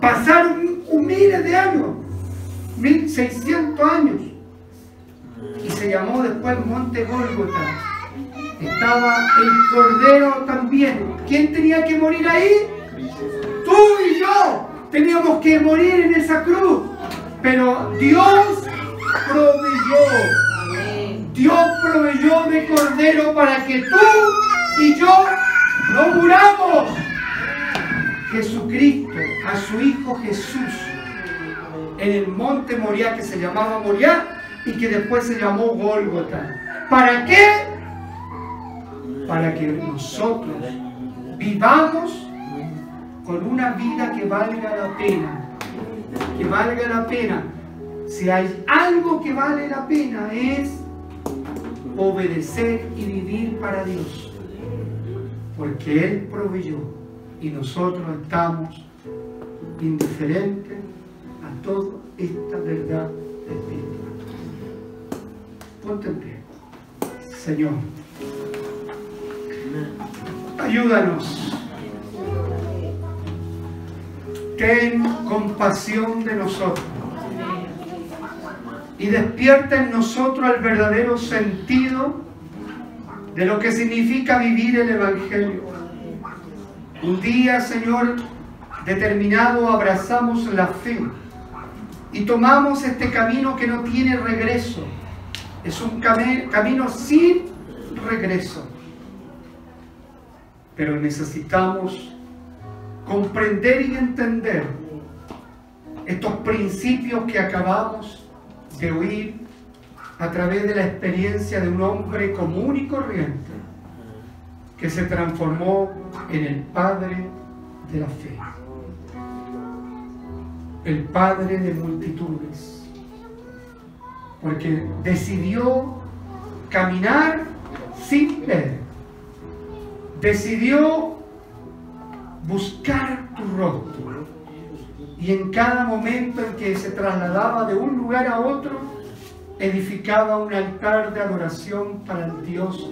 Pasaron un, miles de años, 1600 años y se llamó después Monte Gólgota. Estaba el Cordero también. ¿Quién tenía que morir ahí? Tú y yo teníamos que morir en esa cruz. Pero Dios proveyó. Dios proveyó de Cordero para que tú y yo no muramos. Jesucristo, a su Hijo Jesús, en el monte Moriah que se llamaba Moriah, y que después se llamó Gólgota. ¿Para qué? Para que nosotros vivamos con una vida que valga la pena. Que valga la pena. Si hay algo que vale la pena es obedecer y vivir para Dios. Porque Él proveyó y nosotros estamos indiferentes a toda esta verdad espiritual. Ponte Señor, ayúdanos. Ten compasión de nosotros y despierta en nosotros el verdadero sentido de lo que significa vivir el Evangelio. Un día, Señor, determinado abrazamos la fe y tomamos este camino que no tiene regreso Es un camino sin regreso. Pero necesitamos comprender y entender estos principios que acabamos de oír a través de la experiencia de un hombre común y corriente que se transformó en el Padre de la fe, el Padre de multitudes, porque decidió caminar sin ver, decidió buscar tu rostro y en cada momento en que se trasladaba de un lugar a otro, edificaba un altar de adoración para el Dios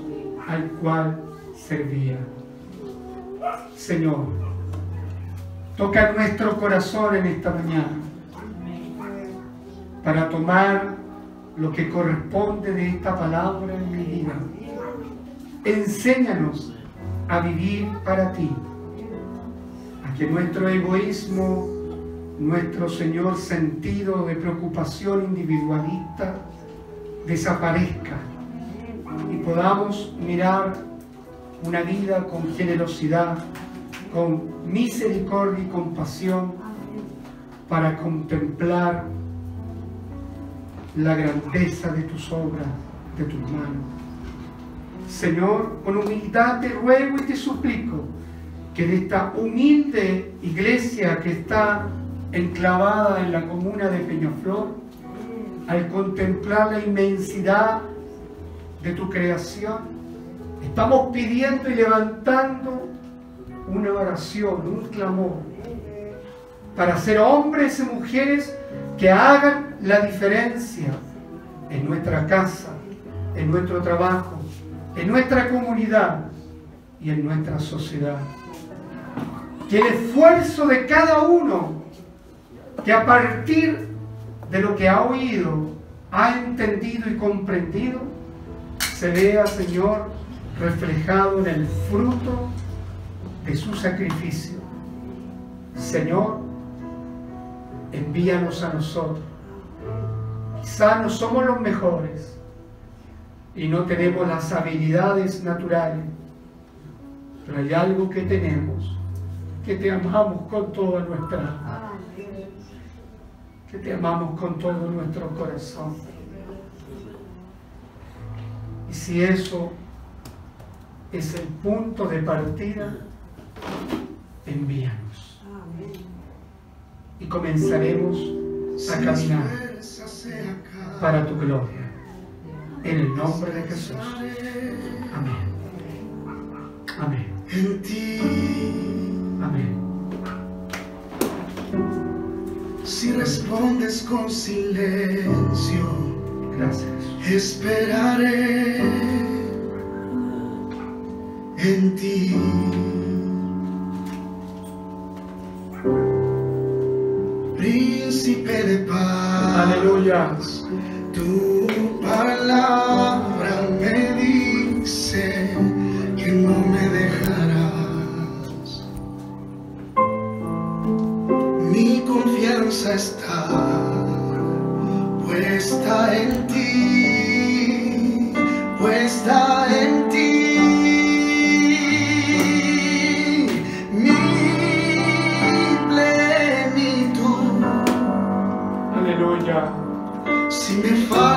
al cual servía. Señor, toca nuestro corazón en esta mañana para tomar lo que corresponde de esta palabra en mi vida. Enséñanos a vivir para ti, que nuestro egoísmo, nuestro Señor sentido de preocupación individualista desaparezca y podamos mirar una vida con generosidad, con misericordia y compasión para contemplar la grandeza de tus obras, de tus manos. Señor, con humildad te ruego y te suplico que de esta humilde iglesia que está enclavada en la comuna de Peñaflor, al contemplar la inmensidad de tu creación, Estamos pidiendo y levantando una oración, un clamor, para ser hombres y mujeres que hagan la diferencia en nuestra casa, en nuestro trabajo, en nuestra comunidad y en nuestra sociedad. Que el esfuerzo de cada uno, que a partir de lo que ha oído, ha entendido y comprendido, se vea, Señor, reflejado en el fruto de su sacrificio. Señor, envíanos a nosotros. Quizá no somos los mejores y no tenemos las habilidades naturales, pero hay algo que tenemos, que te amamos con toda nuestra alma, que te amamos con todo nuestro corazón. Y si eso es el punto de partida, envíanos. Y comenzaremos a caminar para tu gloria. En el nombre de Jesús. Amén. Amén. Amén. Si respondes con silencio, gracias. Esperaré en ti. Príncipe de paz. Aleluya. Tu palabra confianza está puesta en ti, puesta en ti. Si me falta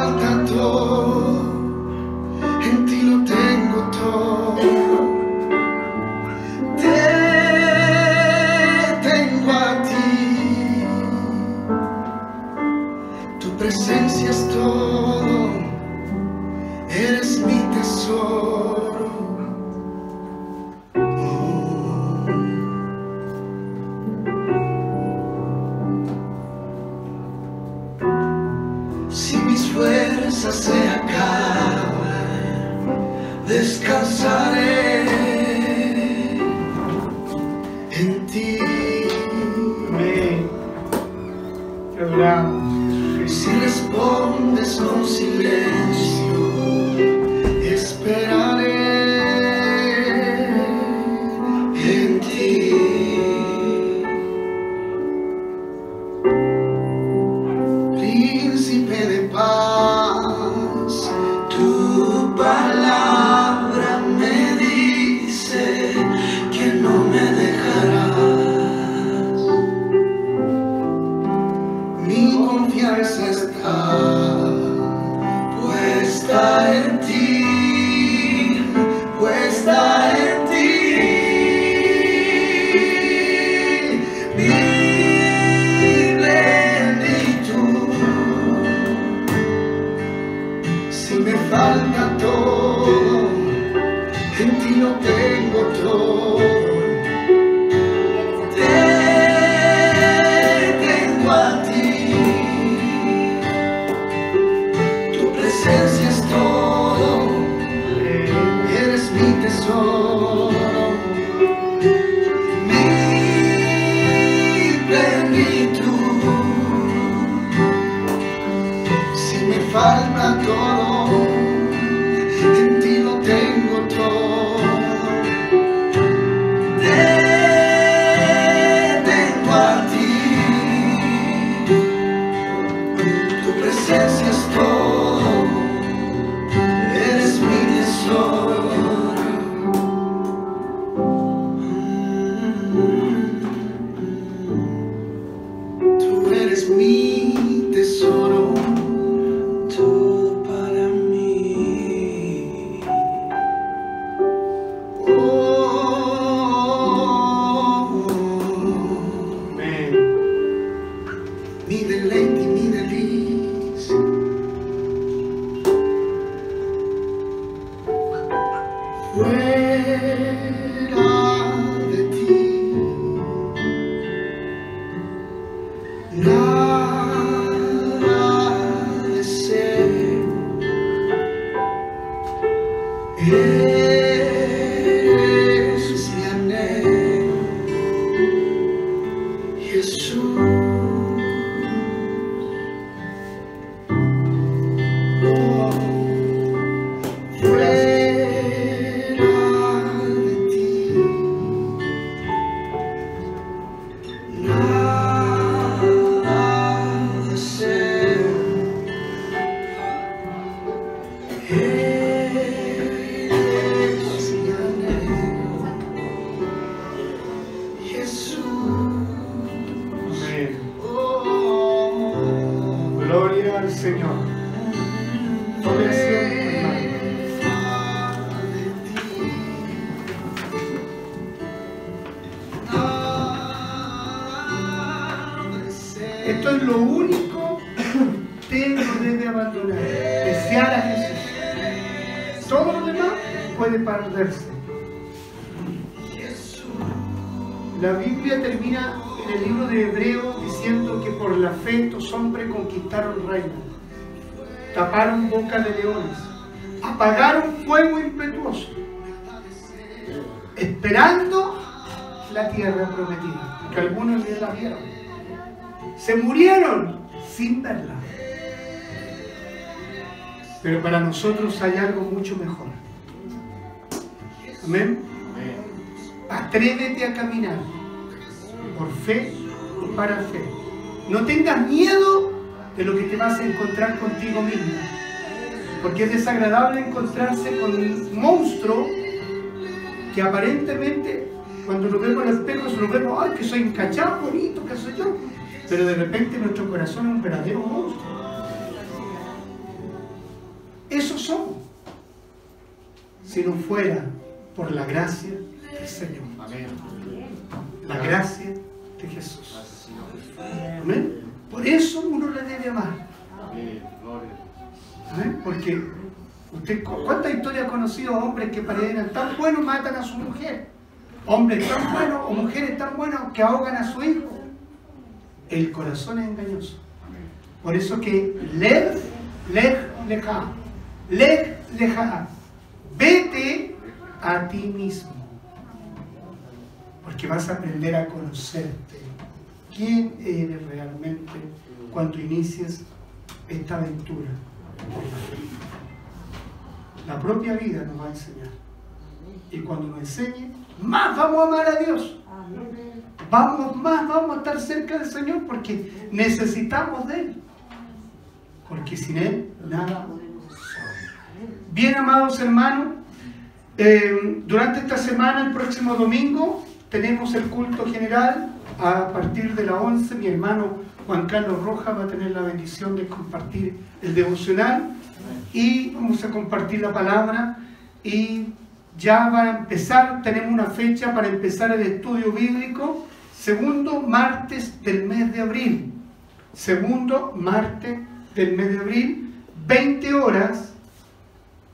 para nosotros hay algo mucho mejor. Amén. Atrévete a caminar por fe y para fe. No tengas miedo de lo que te vas a encontrar contigo mismo. Porque es desagradable encontrarse con un monstruo que aparentemente cuando lo vemos en el espejo lo vemos, ay, que soy encachado, bonito, que soy yo. Pero de repente nuestro corazón es un verdadero monstruo. Si no fuera por la gracia del Señor. La gracia de Jesús. Amén. Por eso uno le debe amar. Amén. Porque usted, ¿cuántas historias ha conocido hombres que parecen tan buenos matan a su mujer? Hombres tan buenos o mujeres tan buenas que ahogan a su hijo. El corazón es engañoso. Por eso que lej, lej, leja, lej, leja, vete a ti mismo. Porque vas a aprender a conocerte. ¿Quién eres realmente cuando inicies esta aventura? la propia vida nos va a enseñar. Y cuando nos enseñe, más vamos a amar a Dios. Vamos más, vamos a estar cerca del Señor porque necesitamos de Él. Porque sin Él nada. Bien, amados hermanos, eh, durante esta semana, el próximo domingo, tenemos el culto general. A partir de las 11, mi hermano Juan Carlos Rojas va a tener la bendición de compartir el devocional. y vamos a compartir la palabra y ya va a empezar, tenemos una fecha para empezar el estudio bíblico, segundo martes del mes de abril, segundo martes del mes de abril, 20 horas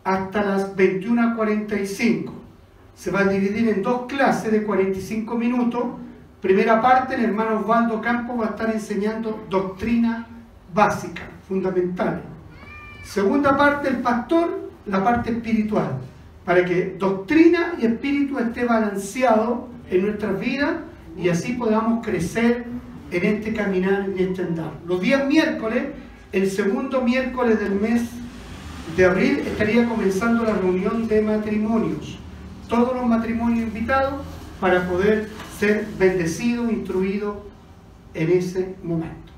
hasta las 21.45. Se va a dividir en dos clases de 45 minutos. Primera parte, el hermano Osvaldo Campos va a estar enseñando doctrina básica, fundamental. Segunda parte, el pastor, la parte espiritual, para que doctrina y espíritu esté balanceado en nuestras vidas y así podamos crecer en este caminar, en este andar. Los días miércoles, el segundo miércoles del mes de abril, estaría comenzando la reunión de matrimonios. Todos los matrimonios invitados para poder ser bendecidos, instruidos en ese momento.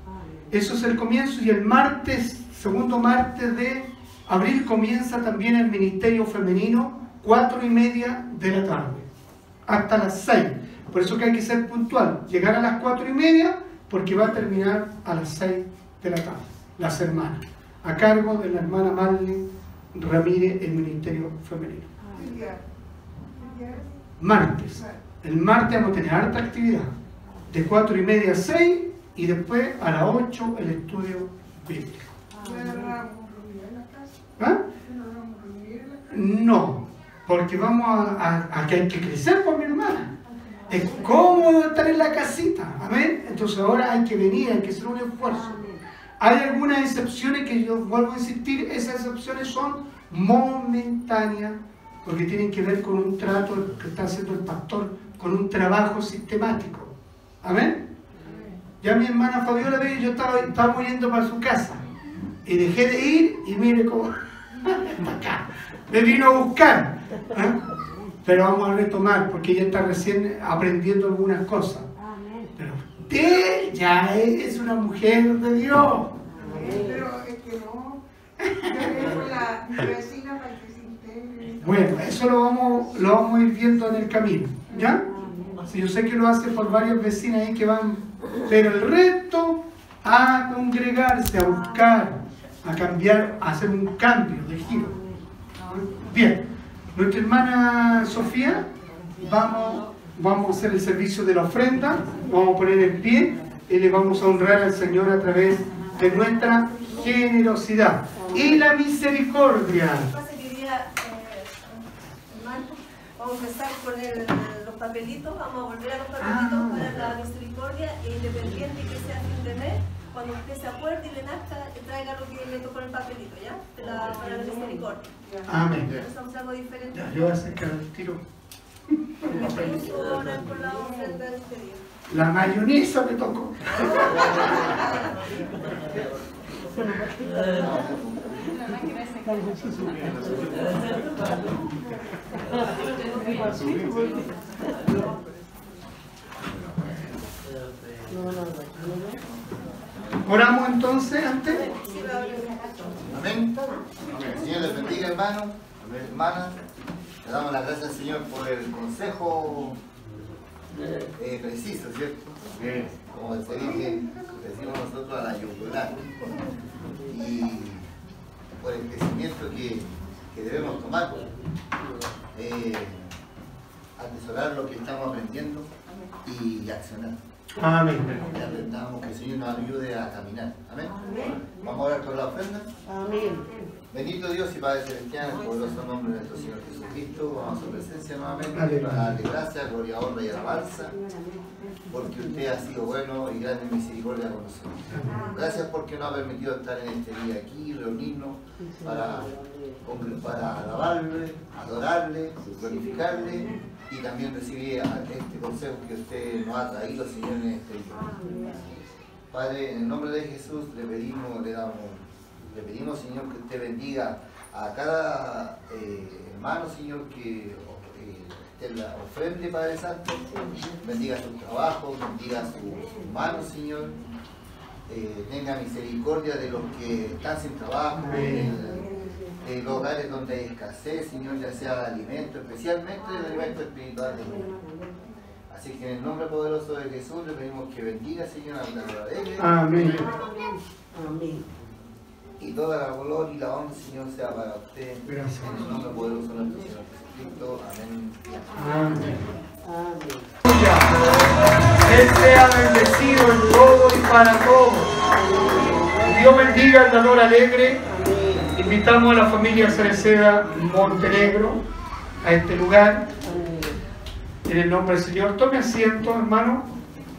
Eso es el comienzo y el martes, segundo martes de abril comienza también el ministerio femenino, cuatro y media de la tarde, hasta las seis. Por eso que hay que ser puntual, llegar a las cuatro y media porque va a terminar a las seis de la tarde, las hermanas, a cargo de la hermana Marlene Ramírez, el ministerio femenino. Martes. El martes vamos a tener harta actividad. De cuatro y media a seis y después a las 8 el estudio bíblico. ¿Ah? No, porque vamos a, que hay que crecer por mi hermana. Es cómodo estar en la casita, amén. Entonces ahora hay que venir, hay que hacer un esfuerzo. Hay algunas excepciones que yo vuelvo a insistir, esas excepciones son momentáneas, porque tienen que ver con un trato que está haciendo el pastor, con un trabajo sistemático. Amén. Ya mi hermana Fabiola ve, yo estaba, estaba yendo para su casa. Y dejé de ir y mire cómo acá. Me vino a buscar. ¿eh? Pero vamos a retomar porque ella está recién aprendiendo algunas cosas. Usted ya es una mujer de Dios. Pero es que no. Yo la vecina para que se integre. Bueno, eso lo vamos, lo vamos a ir viendo en el camino. ¿Ya? Si yo sé que lo hace por varias vecinas ahí que van pero el resto a congregarse, a buscar, a cambiar, a hacer un cambio de giro. Bien, nuestra hermana Sofía, vamos, vamos a hacer el servicio de la ofrenda, vamos a poner en pie y le vamos a honrar al Señor a través de nuestra generosidad y la misericordia. Vamos a empezar con los papelitos, vamos a volver a los papelitos ah, para la misericordia e independiente que sea fin de mes, cuando usted se acuerde y le nazca, traiga lo que le tocó en el papelito, ¿ya? La, para la misericordia. Amén. Entonces algo diferente. Ya, yo voy a sacar el tiro. La mayonesa me tocó. Oramos entonces antes. Amén. Señor les bendiga, hermano, hermana. Le damos las gracias al Señor por el consejo eh, preciso, ¿cierto? Como se dice, decimos nosotros a la yugular. Y por el crecimiento que, que debemos tomar. Eh, atesorar lo que estamos aprendiendo y accionar. Amén. Y aprendamos que el Señor nos ayude a caminar. Amén. Vamos a orar por la ofrenda. Amén. Bendito Dios y Padre Celestial, en el poderoso nombre de nuestro Señor Jesucristo, vamos a su presencia nuevamente para darle gracias, gloria, honra y alabanza, porque usted ha sido bueno y grande misericordia con nosotros. Gracias porque nos ha permitido estar en este día aquí, reunirnos para, para alabarle, adorarle, glorificarle y también recibir este consejo que usted nos ha traído, Señor, en este día. Padre, en el nombre de Jesús le pedimos, le damos le pedimos, Señor, que usted bendiga a cada eh, hermano, Señor, que eh, la ofrende, Padre Santo. Bendiga su trabajo, bendiga sus manos, Señor. Eh, tenga misericordia de los que están sin trabajo, en, los hogares donde hay escasez, Señor, ya sea de alimento, especialmente de alimento espiritual. Así que en el nombre poderoso de Jesús le pedimos que bendiga, Señor, a la de Amén. Amén. Y toda la gloria y la honra, Señor, sea para usted. Gracias. En el nombre poderoso de nuestro Señor Jesucristo. Amén. Amén. amén. Él sea bendecido en todo y para todo. Dios bendiga al dador alegre. Invitamos a la familia Cereceda Montenegro a este lugar. En el nombre del Señor. Tome asiento, hermano,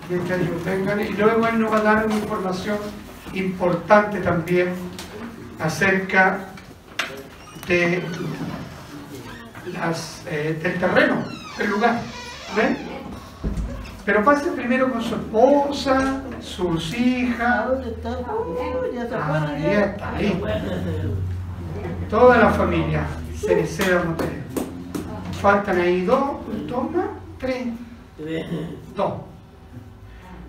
mientras ellos vengan. Y luego Él nos va a dar una información importante también acerca de las, eh, del terreno, del lugar. ¿Ven? Pero pase primero con su esposa, sus hijas. se fueron Ahí está, ahí. Toda la familia Montenegro. Faltan ahí dos, dos más, tres, dos.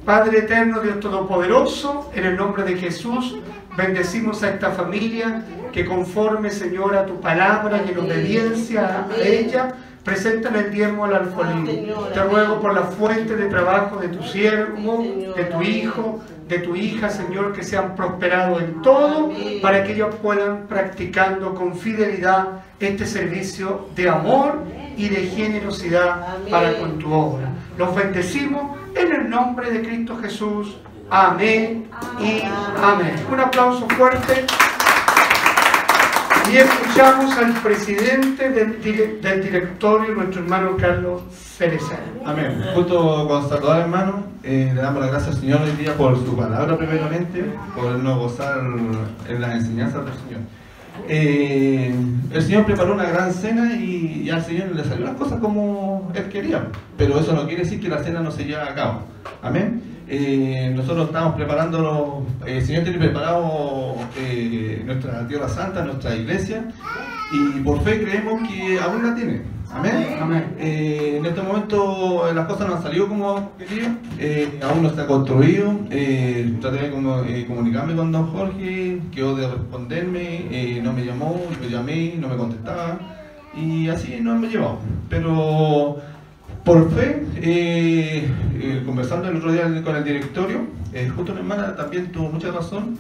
Padre eterno, Dios Todopoderoso, en el nombre de Jesús, bendecimos a esta familia que conforme, Señor, a tu palabra y en obediencia a ella, presentan el diezmo al alfolí. Te ruego por la fuente de trabajo de tu siervo, de tu hijo, de tu hija, Señor, que sean prosperados en todo, para que ellos puedan practicando con fidelidad este servicio de amor y de generosidad para con tu obra. Los bendecimos en el nombre de Cristo Jesús. Amén y amén. Un aplauso fuerte. Y escuchamos al presidente del, del directorio, nuestro hermano Carlos Cereceda. Amén. Justo con saludar hermano, eh, le damos las gracias al Señor hoy día por su palabra primeramente, por no gozar en las enseñanzas del Señor. Eh, el Señor preparó una gran cena y, y al Señor le salió las cosas como Él quería, pero eso no quiere decir que la cena no se lleve a cabo. Amén. Eh, nosotros estamos preparándonos, eh, el Señor tiene preparado eh, nuestra Tierra Santa, nuestra iglesia, y por fe creemos que aún la tiene. Amén. Amén. Eh, en este momento las cosas no han salido como quería, eh, aún no está construido. Eh, traté de como, comunicarme con don Jorge, quedó de responderme, no me llamó, lo llamé, no me contestaba y así no me llevado. Pero por fe, eh, eh, conversando el otro día con el directorio, eh, justo una hermana también tuvo mucha razón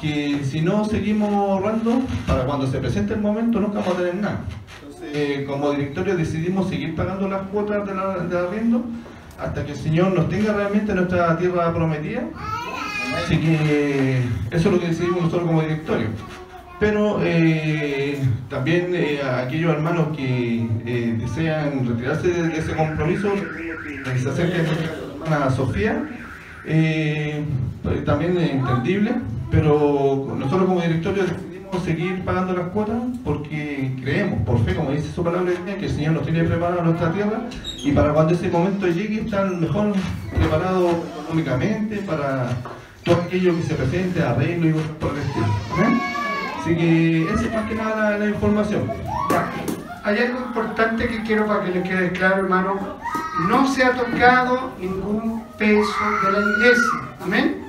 que si no seguimos ahorrando, para cuando se presente el momento nunca vamos a tener nada. Entonces, eh, como directorio decidimos seguir pagando las cuotas de, la, de arriendo hasta que el Señor nos tenga realmente nuestra tierra prometida. Así que eso es lo que decidimos nosotros como directorio. Pero eh, también eh, aquellos hermanos que eh, desean retirarse de, ese compromiso, que se acerquen a nuestra hermana Sofía, pues, también es entendible, pero nosotros como directorio decidimos seguir pagando las cuotas porque creemos, por fe, como dice su palabra, que el Señor nos tiene preparada nuestra tierra y para cuando ese momento llegue estar mejor preparados económicamente para todo aquello que se presente, arreglo y por el estilo. Así que esa es más que nada la, información. Hay algo importante que quiero para que le quede claro, hermano. No se ha tocado ningún peso de la iglesia. Amén.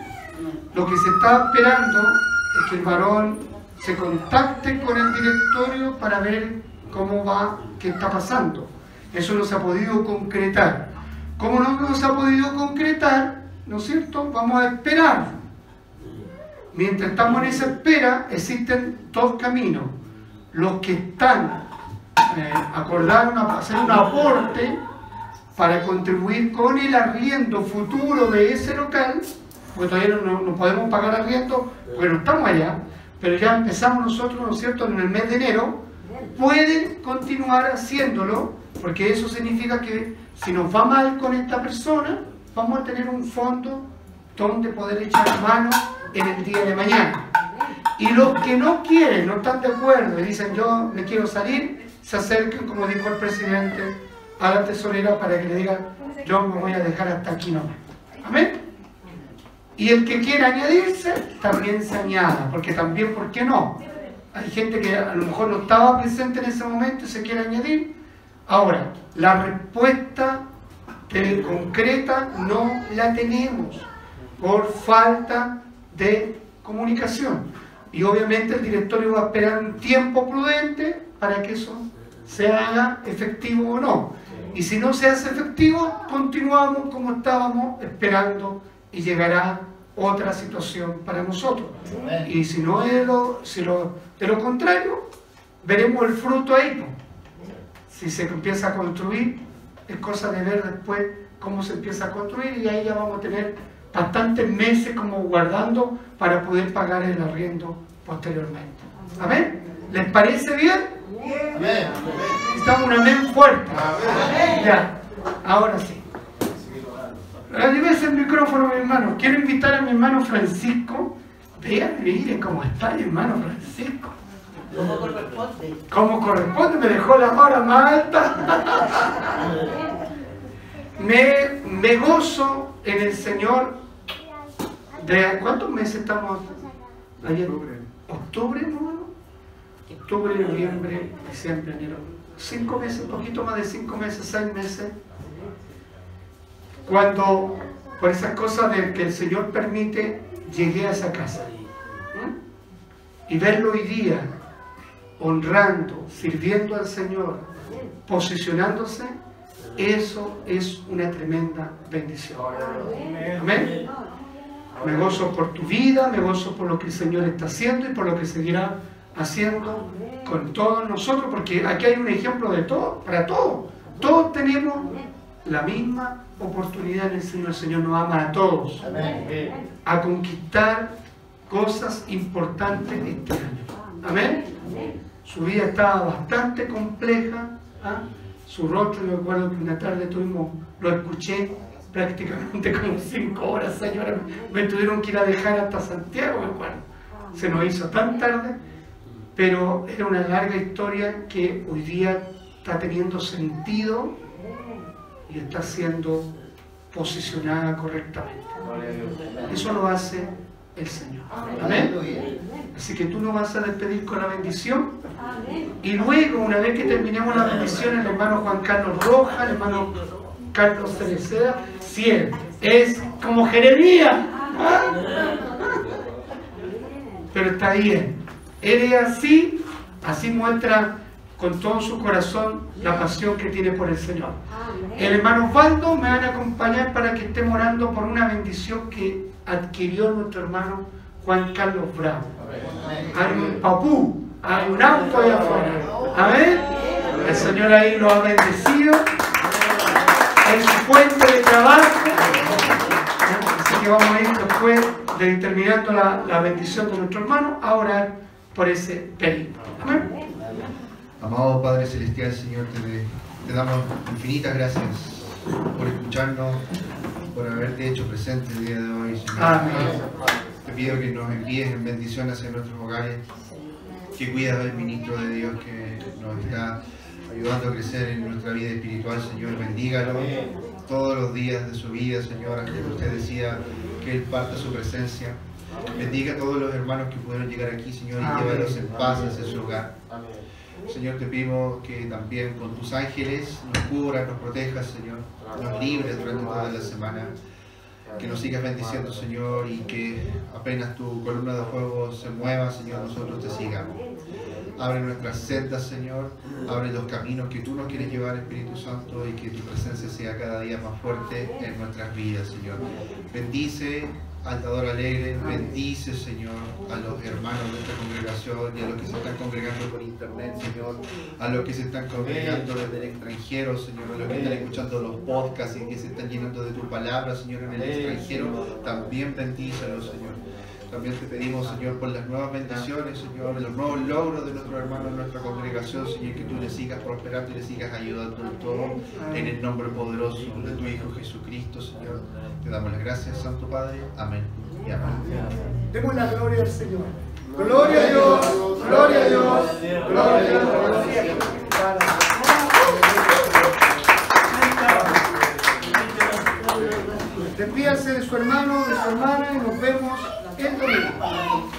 Lo que se está esperando es que el varón se contacte con el directorio para ver cómo va, qué está pasando. Eso no se ha podido concretar. Como no nos ha podido concretar, ¿no es cierto? Vamos a esperar. Mientras estamos en esa espera, existen dos caminos. Los que están, eh, hacer un aporte para contribuir con el arriendo futuro de ese local, porque todavía no, no podemos pagar arriendo, porque no estamos allá, pero ya empezamos nosotros, ¿no es cierto?, en el mes de enero, pueden continuar haciéndolo, porque eso significa que si nos va mal con esta persona, vamos a tener un fondo donde poder echar mano en el día de mañana. Y los que no quieren, no están de acuerdo y dicen yo me quiero salir, se acerquen, como dijo el presidente, a la tesorera para que le digan yo me voy a dejar hasta aquí no. Amén. Y el que quiera añadirse, también se añada, porque también, ¿por qué no? Hay gente que a lo mejor no estaba presente en ese momento y se quiere añadir. Ahora, la respuesta concreta no la tenemos por falta de comunicación. Y obviamente el directorio va a esperar un tiempo prudente para que eso se haga efectivo o no. Y si no se hace efectivo, continuamos como estábamos esperando y llegará otra situación para nosotros. Y si no es lo, si lo, de lo contrario, veremos el fruto ahí. Si se empieza a construir, es cosa de ver después cómo se empieza a construir y ahí ya vamos a tener bastantes meses como guardando para poder pagar el arriendo posteriormente. ¿Amén? ¿Les parece bien? Amén. Necesitamos un amén fuerte. Ya, ahora sí. Llévese el micrófono, mi hermano. Quiero invitar a mi hermano Francisco. Vean, miren cómo está mi hermano Francisco. ¿Cómo corresponde? Como corresponde, me dejó la hora más alta. Me, me gozo en el Señor. ¿De cuántos meses estamos ayer? ¿Octubre, no? Octubre, noviembre, diciembre, enero. Cinco meses, un poquito más de cinco meses, seis meses. Cuando, por esas cosas de que el Señor permite, llegué a esa casa. ¿Mm? Y verlo hoy día, honrando, sirviendo al Señor, posicionándose, eso es una tremenda bendición. Amén. Me gozo por tu vida, me gozo por lo que el Señor está haciendo y por lo que seguirá haciendo con todos nosotros, porque aquí hay un ejemplo de todo, para todos. Todos tenemos la misma oportunidad en el Señor. El Señor nos ama a todos a conquistar cosas importantes este año. Amén. Su vida estaba bastante compleja. ¿ah? Su rostro, yo recuerdo que una tarde tuvimos, lo escuché prácticamente como cinco horas, señora. Me tuvieron que ir a dejar hasta Santiago, acuerdo. Se nos hizo tan tarde, pero era una larga historia que hoy día está teniendo sentido y está siendo posicionada correctamente. Eso lo hace el Señor. Amén. Así que tú nos vas a despedir con la bendición. Y luego, una vez que terminemos la bendición, el hermano Juan Carlos Roja, el hermano Carlos Cereceda, es como Jeremías. ¿ah? Pero está bien. Él es así, así muestra con todo su corazón la pasión que tiene por el Señor. El hermano Osvaldo me van a acompañar para que estemos orando por una bendición que adquirió nuestro hermano Juan Carlos Bravo. Hay un papú, hay un auto allá afuera. Amén. El Señor ahí lo ha bendecido en su fuente trabajo. Así que vamos a ir después de terminando la, la bendición de nuestro hermano a orar por ese. Amén. Amado Padre Celestial, Señor, te, te damos infinitas gracias por escucharnos, por haberte hecho presente el día de hoy, Señor. Amén. Te pido que nos envíes en bendición hacia nuestros hogares, que cuidas al ministro de Dios que nos está ayudando a crecer en nuestra vida espiritual, Señor. Bendígalo todos los días de su vida, Señor, que usted decida que Él parta su presencia. Bendiga a todos los hermanos que pudieron llegar aquí, Señor, y llévalos en paz hacia su hogar. Señor, te pedimos que también con tus ángeles nos cubras, nos protejas, Señor, nos libres durante toda la semana. Que nos sigas bendiciendo, Señor, y que apenas tu columna de fuego se mueva, Señor, nosotros te sigamos. Abre nuestras sendas, Señor. Abre los caminos que tú nos quieres llevar, Espíritu Santo, y que tu presencia sea cada día más fuerte en nuestras vidas, Señor. Bendice al dador alegre, bendice, Señor, a los hermanos de esta congregación y a los que se están congregando por internet, Señor, a los que se están congregando desde el extranjero, Señor, a los que están escuchando los podcasts y que se están llenando de tu palabra, Señor, en el extranjero, también bendícelos, Señor. También te pedimos, Señor, por las nuevas bendiciones, Señor, los nuevos logros de nuestros hermanos en nuestra congregación, Señor, que tú les sigas prosperando y les sigas ayudando en todo, en el nombre poderoso de tu Hijo Jesucristo, Señor. Te damos las gracias, Santo Padre. Amén. Y amén. Demos la gloria al Señor. Gloria a Dios, gloria a Dios, gloria a Dios. Despídase de su hermano, de su hermana y nos vemos el domingo.